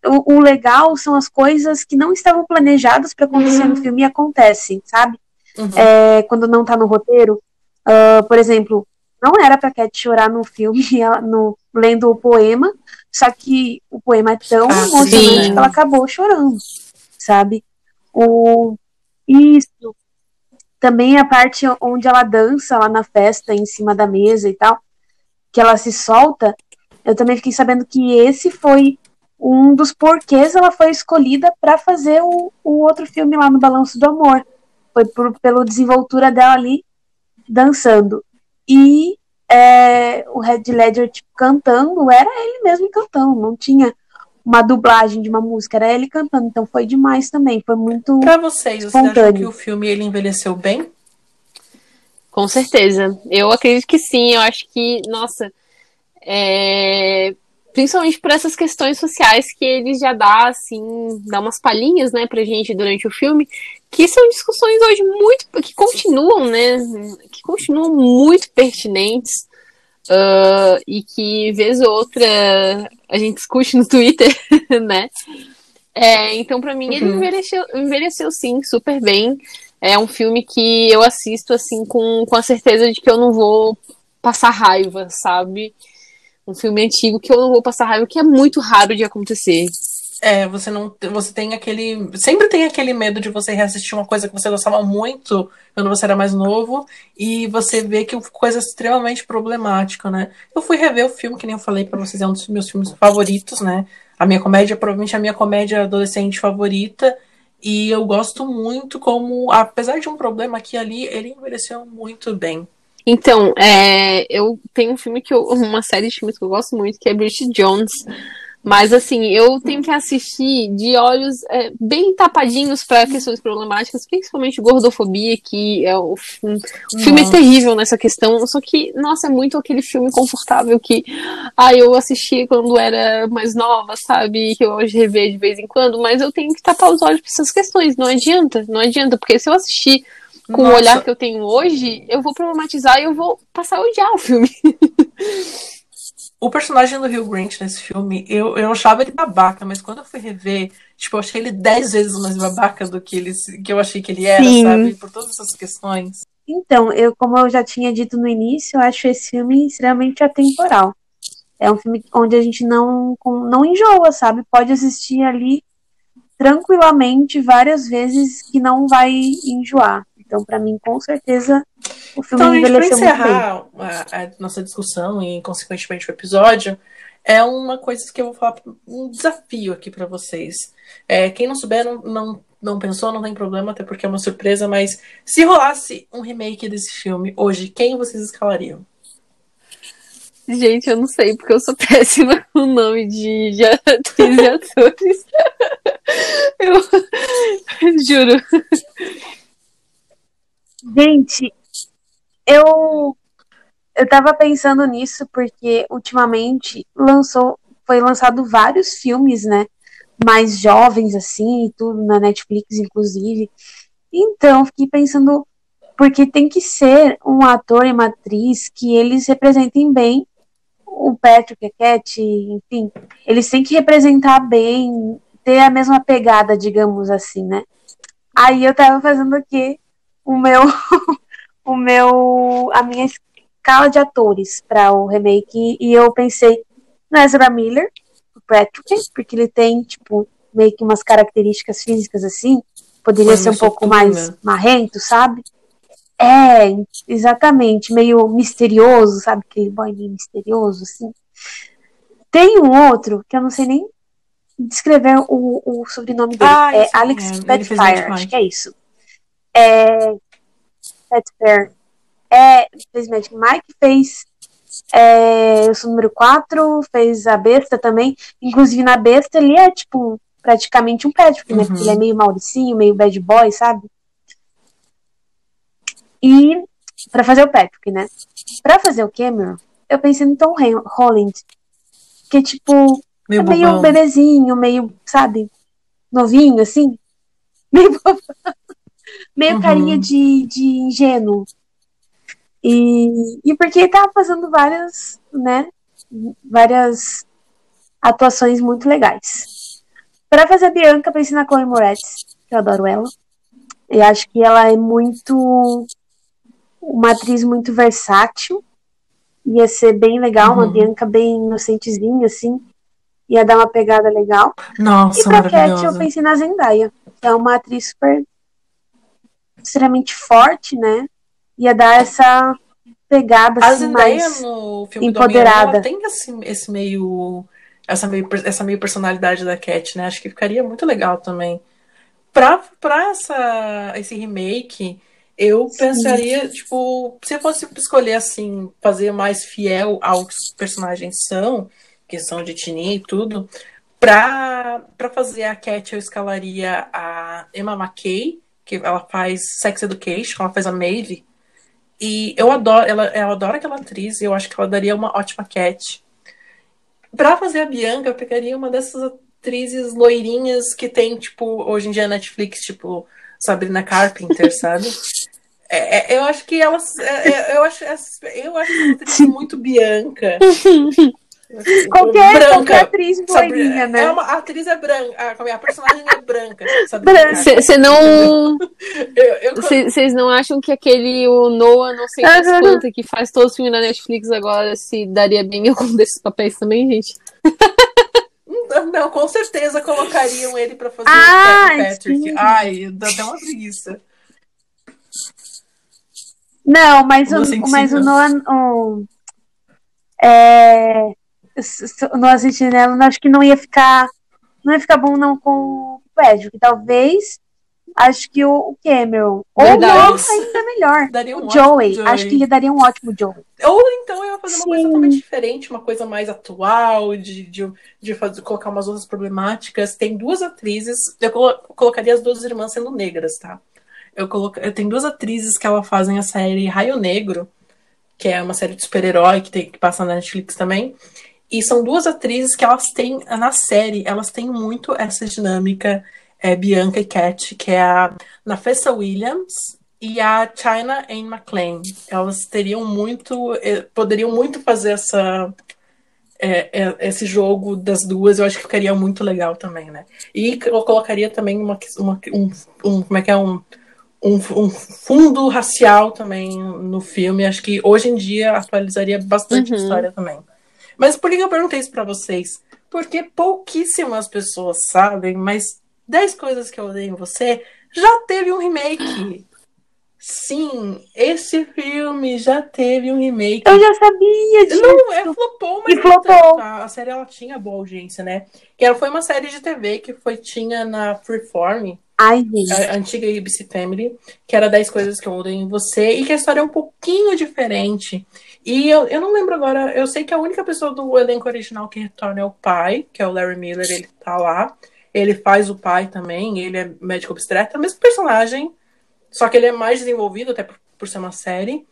O, o, legal são as coisas que não estavam planejadas para acontecer uhum. no filme e acontecem, sabe? Uhum. É, quando não tá no roteiro. Uh, por exemplo, não era pra Cat chorar no filme, *laughs* no, lendo o poema, só que o poema é tão ah, emocionante sim. que ela acabou chorando, sabe? O, isso. Também a parte onde ela dança lá na festa, em cima da mesa e tal, que ela se solta, eu também fiquei sabendo que esse foi um dos porquês ela foi escolhida para fazer o, o outro filme lá no Balanço do Amor. Foi por, pela desenvoltura dela ali dançando. E é, o Red Ledger tipo, cantando, era ele mesmo cantando, não tinha uma dublagem de uma música, era ele cantando, então foi demais também, foi muito Para vocês, você acha que o filme ele envelheceu bem? Com certeza. Eu acredito que sim, eu acho que, nossa, é, principalmente por essas questões sociais que ele já dá, assim, dá umas palhinhas, né, pra gente durante o filme, que são discussões hoje muito, que continuam, né, que continuam muito pertinentes, uh, e que, vez ou outra, a gente discute no Twitter, *laughs* né, é, então, para mim, ele uhum. envelheceu, envelheceu, sim, super bem. É um filme que eu assisto, assim, com, com a certeza de que eu não vou passar raiva, sabe? Um filme antigo que eu não vou passar raiva, que é muito raro de acontecer. É, você não. Você tem aquele. Sempre tem aquele medo de você reassistir uma coisa que você gostava muito quando você era mais novo e você vê que é coisa extremamente problemática, né? Eu fui rever o filme, que nem eu falei para vocês, é um dos meus filmes favoritos, né? A minha comédia, provavelmente a minha comédia adolescente favorita. E eu gosto muito como, apesar de um problema aqui e ali, ele envelheceu muito bem. Então, é, eu tenho um filme que eu. *laughs* Uma série de filmes que eu gosto muito, que é Bridget Jones. Mas assim, eu tenho que assistir de olhos é, bem tapadinhos para questões problemáticas, principalmente gordofobia, que é o, o filme é terrível nessa questão. Só que, nossa, é muito aquele filme confortável que ah, eu assisti quando era mais nova, sabe? Que eu hoje rever de vez em quando, mas eu tenho que tapar os olhos para essas questões. Não adianta, não adianta, porque se eu assistir com Nossa. o olhar que eu tenho hoje, eu vou problematizar e eu vou passar a odiar o filme. o personagem do Hugh Grant nesse filme, eu, eu achava ele babaca, mas quando eu fui rever, tipo, eu achei ele dez vezes mais babaca do que, ele, que eu achei que ele era, Sim. sabe? Por todas essas questões. Então, eu, como eu já tinha dito no início, eu acho esse filme extremamente atemporal. É um filme onde a gente não, não enjoa, sabe? Pode assistir ali tranquilamente várias vezes que não vai enjoar. Então, para mim, com certeza, o filme então, envelheceu muito bem. encerrar a, a nossa discussão e, consequentemente, o episódio, é uma coisa que eu vou falar, um desafio aqui para vocês. É, quem não souber, não, não, não pensou, não tem problema, até porque é uma surpresa, mas se rolasse um remake desse filme hoje, quem vocês escalariam? Gente, eu não sei, porque eu sou péssima *laughs* com o nome de, de atores e atores. *laughs* Eu *laughs* juro. Gente, eu eu tava pensando nisso porque ultimamente lançou, foi lançado vários filmes, né? Mais jovens assim, tudo na Netflix inclusive. Então, fiquei pensando porque tem que ser um ator e uma atriz que eles representem bem o Patrick, a Cat, enfim, eles têm que representar bem, ter a mesma pegada, digamos assim, né? Aí eu tava fazendo aqui o meu, *laughs* o meu, a minha escala de atores para o remake e eu pensei no Ezra Miller, o Patrick, porque ele tem tipo meio que umas características físicas assim, poderia ser um pouco mais né? marrento, sabe? É, exatamente, meio misterioso, sabe? Aquele boy meio misterioso, assim. Tem um outro que eu não sei nem descrever o, o sobrenome dele. Ah, é Alex é. Petfire, acho que é isso é, Pet Fair, é, fez Magic Mike, fez é, eu sou número 4, fez a besta também. Inclusive na besta ele é tipo praticamente um Patrick, né? Uhum. Porque ele é meio Mauricinho, meio bad boy, sabe? E para fazer o Patrick, né? Para fazer o Cameron, eu pensei no Tom Holland, que tipo meio, é meio bebezinho, meio, sabe, novinho assim, *laughs* meio meio uhum. carinha de, de ingênuo. E, e porque tava fazendo várias, né, várias atuações muito legais. Para fazer a Bianca, pensei na Chloe Moretz, que eu adoro ela. E acho que ela é muito uma atriz muito versátil. Ia ser bem legal, uhum. uma Bianca bem inocentezinha, assim. Ia dar uma pegada legal. Nossa, e pra Cat eu pensei na Zendaya, que é uma atriz super extremamente forte, né? Ia dar essa pegada assim, mais no filme empoderada. Do tem esse, esse meio essa meio essa meio personalidade da Cat, né? Acho que ficaria muito legal também. Pra, pra essa, esse remake, eu Sim. pensaria, tipo, se eu fosse escolher assim, fazer mais fiel aos personagens são, questão de etnia e tudo, pra, pra fazer a Cat eu escalaria a Emma McKay, que ela faz Sex Education, ela faz a Maeve. E eu adoro, ela, eu adoro aquela atriz e eu acho que ela daria uma ótima Cat. Pra fazer a Bianca, eu pegaria uma dessas atrizes loirinhas que tem, tipo, hoje em dia na Netflix, tipo, Sabrina Carpenter, *laughs* sabe? É, é, eu acho que elas. É, é eu acho, eu acho essa atriz *laughs* muito Bianca. *laughs* Qualquer, branca, qualquer atriz loirinha, né? É uma, a atriz é branca, a, a personagem é branca. Você não. *laughs* Vocês não acham que aquele o Noah, não sei das quanto, que faz todos os filmes na Netflix agora, se daria bem em algum *laughs* desses papéis também, gente? Não, com certeza colocariam ele pra fazer ah, o Patrick. Sim. Ai, dá até uma preguiça. Não, mas o, mas o Noah. O, é, no assistir ela, acho que não ia ficar. Não ia ficar bom não com o Patrick. Talvez. Acho que o, Cameron. Verdade. Ou não, ainda melhor. Daria um o Joey. Joey. Acho que ele daria um ótimo Joey. Ou então eu ia fazer Sim. uma coisa totalmente diferente, uma coisa mais atual, de, de, de fazer, colocar umas outras problemáticas. Tem duas atrizes, eu colocaria as duas irmãs sendo negras, tá? Eu, eu tenho duas atrizes que ela fazem a série Raio Negro, que é uma série de super-herói que, tem, que passa na Netflix também. E são duas atrizes que elas têm, na série, elas têm muito essa dinâmica é, Bianca e Cat, que é a Nafessa Williams e a China Anne McClain. Elas teriam muito, eh, poderiam muito fazer essa, é, é, esse jogo das duas, eu acho que ficaria muito legal também, né? E eu colocaria também uma, uma um, um, como é que é um um, um, fundo racial também no filme. Acho que hoje em dia atualizaria bastante uhum. a história também. Mas por que eu perguntei isso para vocês? Porque pouquíssimas pessoas sabem, mas 10 coisas que eu odeio em você já teve um remake. Sim, esse filme já teve um remake. Eu já sabia disso. Não, é flopou, mas e flopou. A, a série ela tinha boa audiência, né? Que ela foi uma série de TV que foi tinha na Freeform. Ai, a, a antiga ABC Family, que era 10 coisas que eu odeio em você, e que a história é um pouquinho diferente. E eu, eu não lembro agora, eu sei que a única pessoa do elenco original que retorna é o pai, que é o Larry Miller, ele tá lá. Ele faz o pai também, ele é médico obstetra, mesmo personagem, só que ele é mais desenvolvido, até por, por ser uma série.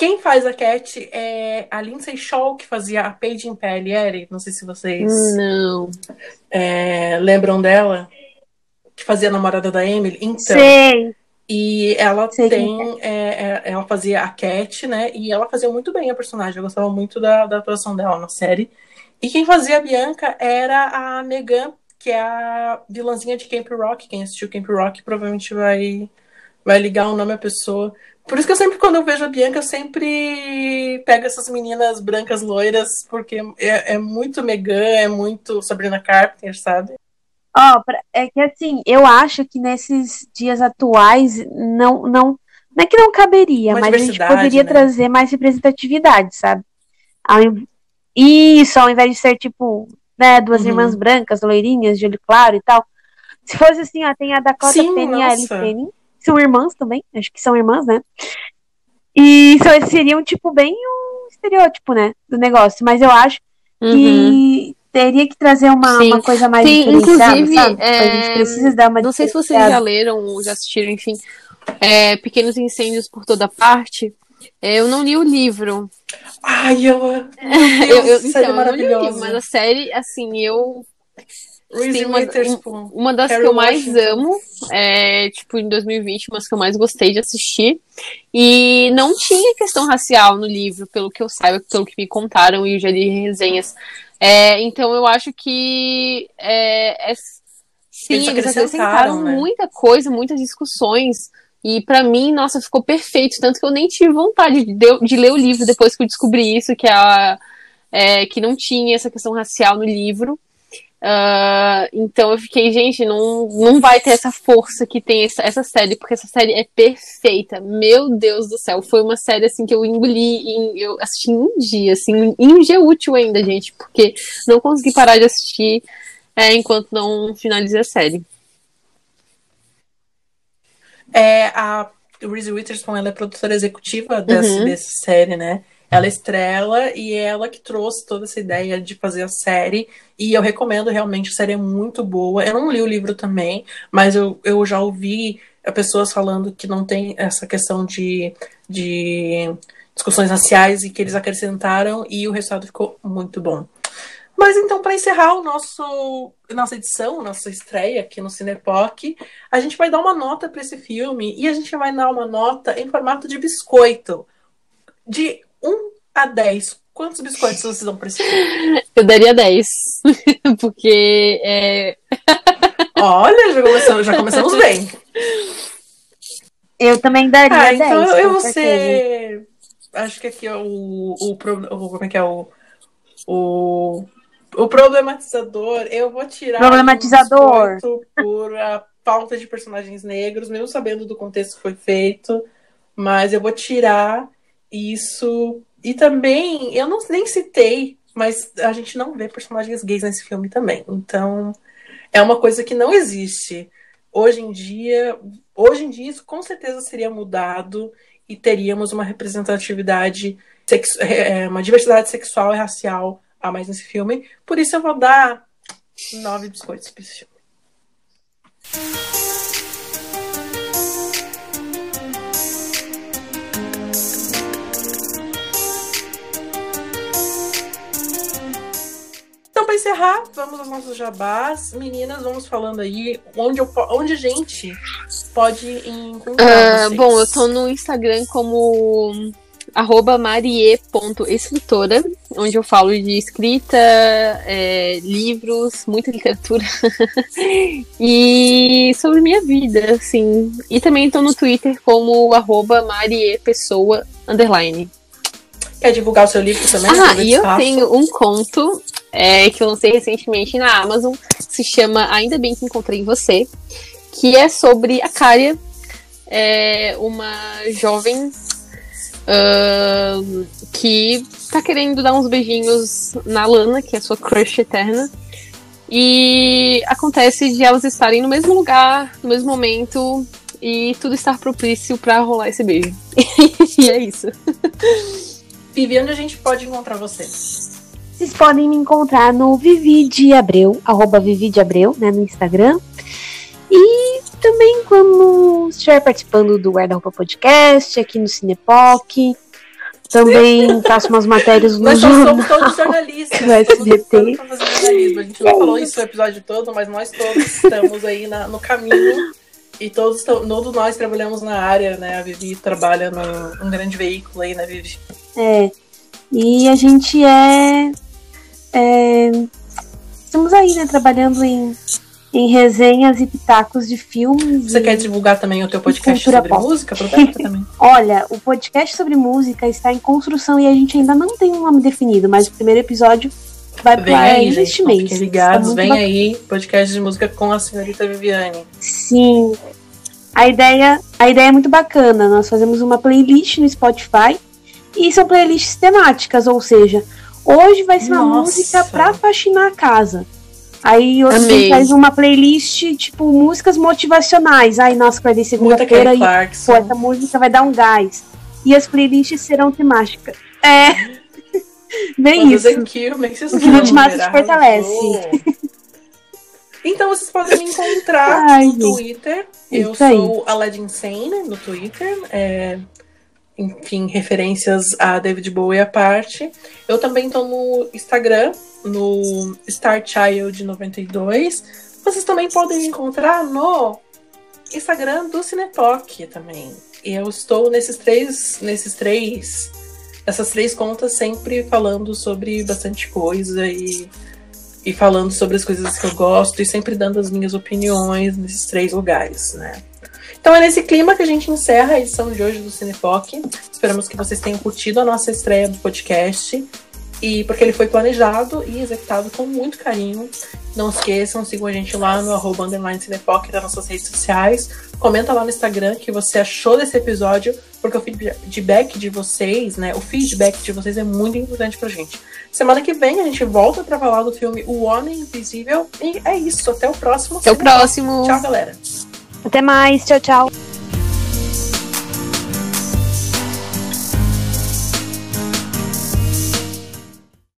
Quem faz a Cat é a Lindsay Shaw, que fazia a Paige em PLL. Não sei se vocês não. É, lembram dela. Que fazia a namorada da Emily. Então. Sei. E ela tem. É, é, ela fazia a Cat, né? E ela fazia muito bem a personagem. Eu gostava muito da, da atuação dela na série. E quem fazia a Bianca era a Megan, que é a vilãzinha de Camp Rock. Quem assistiu Camp Rock provavelmente vai vai ligar o nome à pessoa. Por isso que eu sempre, quando eu vejo a Bianca, eu sempre pego essas meninas brancas loiras, porque é, é muito Megan, é muito Sabrina Carpenter, sabe? Ó, oh, é que assim, eu acho que nesses dias atuais não, não, não é que não caberia, Uma mas a gente poderia né? trazer mais representatividade, sabe? Ao, isso, ao invés de ser tipo, né, duas uhum. irmãs brancas, loirinhas, de olho claro e tal. Se fosse assim, ó, tem a Dakota Sim, Fanning e a Ellie Fanning, são irmãs também, acho que são irmãs, né? E só seriam, tipo, bem um estereótipo, né? Do negócio. Mas eu acho uhum. que teria que trazer uma, uma coisa mais Sim, inclusive, sabe? É... A gente precisa dar uma Não sei se vocês já leram ou já assistiram, enfim. É, Pequenos Incêndios por Toda Parte. É, eu não li o livro. Ai, eu. *laughs* eu, eu então, eu não li o livro, mas a série, assim, eu Sim, uma, uma das Kerry que eu mais Washington. amo, é, tipo, em 2020, umas que eu mais gostei de assistir. E não tinha questão racial no livro, pelo que eu saiba, pelo que me contaram e eu já li resenhas. É, então eu acho que é, é- sim, Eles eles, acrescentaram, acrescentaram né? muita coisa, muitas discussões. E pra mim, nossa, ficou perfeito. Tanto que eu nem tive vontade de, de ler o livro depois que eu descobri isso, que, a, é, que não tinha essa questão racial no livro. Ah, então eu fiquei, gente, não, não vai ter essa força que tem essa, essa série, porque essa série é perfeita. Meu Deus do céu, foi uma série assim que eu engoli, em, eu assisti em um dia, assim, em um dia útil ainda, gente, porque não consegui parar de assistir é, enquanto não finalizei a série. É, a Reese Witherspoon, ela é produtora executiva dessa, Uhum. dessa série, né? Ela estrela e é ela que trouxe toda essa ideia de fazer a série. E eu recomendo realmente, a série é muito boa. Eu não li o livro também, mas eu, eu já ouvi pessoas falando que não tem essa questão de, de discussões raciais e que eles acrescentaram e o resultado ficou muito bom. Mas então, para encerrar o nosso nossa edição, nossa estreia aqui no Cinepoc, a gente vai dar uma nota para esse filme e a gente vai dar uma nota em formato de biscoito. De 1 a 10. Quantos biscoitos vocês esse filme? Eu daria 10. *laughs* porque é, *laughs* Olha, já começamos, já começamos bem. Eu também daria Ah, 10. então eu vou ser. Acho que aqui é o, o. Como é que é o. O. O problematizador, eu vou tirar Problematizador. por a falta de personagens negros, mesmo sabendo do contexto que foi feito, mas eu vou tirar isso. E também, eu não nem citei, mas a gente não vê personagens gays nesse filme também. Então, é uma coisa que não existe. Hoje em dia, hoje em dia isso com certeza seria mudado e teríamos uma representatividade, sexu- é, uma diversidade sexual e racial a mais nesse filme. Por isso eu vou dar nove biscoitos para esse filme. Encerrar, vamos aos nossos jabás. Meninas, vamos falando aí onde, eu, onde a gente pode encontrar vocês. bom, eu tô no Instagram como arroba marie.escritora, onde eu falo de escrita, é, livros, muita literatura *laughs* e sobre minha vida, assim. E também tô no Twitter como arroba mariepessoa, underline. Quer divulgar o seu livro também? Ah, e eu tenho um conto é, que eu lancei recentemente na Amazon, se chama Ainda Bem Que Encontrei Você, que é sobre a Cária, é uma jovem ahn, que tá querendo dar uns beijinhos na Lana, que é a sua crush eterna. E acontece de elas estarem no mesmo lugar, no mesmo momento, e tudo estar propício pra rolar esse beijo. *laughs* e é isso. *laughs* Vivi, onde a gente pode encontrar você? Vocês podem me encontrar no Vivi de Abreu, arroba Vivi de Abreu, né, no Instagram. E também quando estiver participando do Guarda-Roupa Podcast, aqui no Cinepoc. Também *laughs* faço umas matérias no Nós jornal. somos todos jornalistas. *laughs* No SBT. A gente não falou isso o episódio todo, mas nós todos estamos aí na- no caminho. E todos, todos nós trabalhamos na área, né? A Vivi trabalha num um grande veículo aí, né, Vivi? É, e a gente é, é, Estamos aí, né, trabalhando em, em resenhas e pitacos de filmes. Você quer divulgar também o teu podcast sobre pop. música? *laughs* Aproveita também. Olha, o podcast sobre música está em construção e a gente ainda não tem um nome definido, mas o primeiro episódio vai Vem aí, gente. mês. fiquem ligados. muito Vem bacana. aí, podcast de música com a senhorita Viviane. Sim. A ideia, a ideia é muito bacana. Nós fazemos uma playlist no Spotify e são playlists temáticas, ou seja, hoje vai ser uma Nossa. música pra faxinar a casa. Aí hoje Amei. gente faz uma playlist, tipo, músicas motivacionais. Aí, nossa, vai Muita segunda-feira e pô, essa música vai dar um gás. E as playlists serão temáticas. É. Bem Quando isso. Makes us O que não te mata te arrasou. fortalece. Então vocês podem me encontrar *laughs* Ai, no. Twitter. Eu aí. sou a Led Insane no Twitter. É, enfim, referências a David Bowie à parte. Eu também estou no Instagram, no StarChild92. Vocês também podem me encontrar no Instagram do Cinepoc também. E eu estou nesses três, nesses três, essas três contas sempre falando sobre bastante coisa e, e falando sobre as coisas que eu gosto e sempre dando as minhas opiniões nesses três lugares, né? Então é nesse clima que a gente encerra a edição de hoje do Cinepoc. Esperamos que vocês tenham curtido a nossa estreia do podcast. E porque ele foi planejado e executado com muito carinho. Não esqueçam, sigam a gente lá no arroba underline Cinepoc das nossas redes sociais. Comenta lá no Instagram o que você achou desse episódio, porque o feedback de vocês, né? O feedback de vocês é muito importante pra gente. Semana que vem a gente volta pra falar do filme O Homem Invisível. E é isso. Até o próximo. Até o próximo. Tchau, galera. Até mais. Tchau, tchau.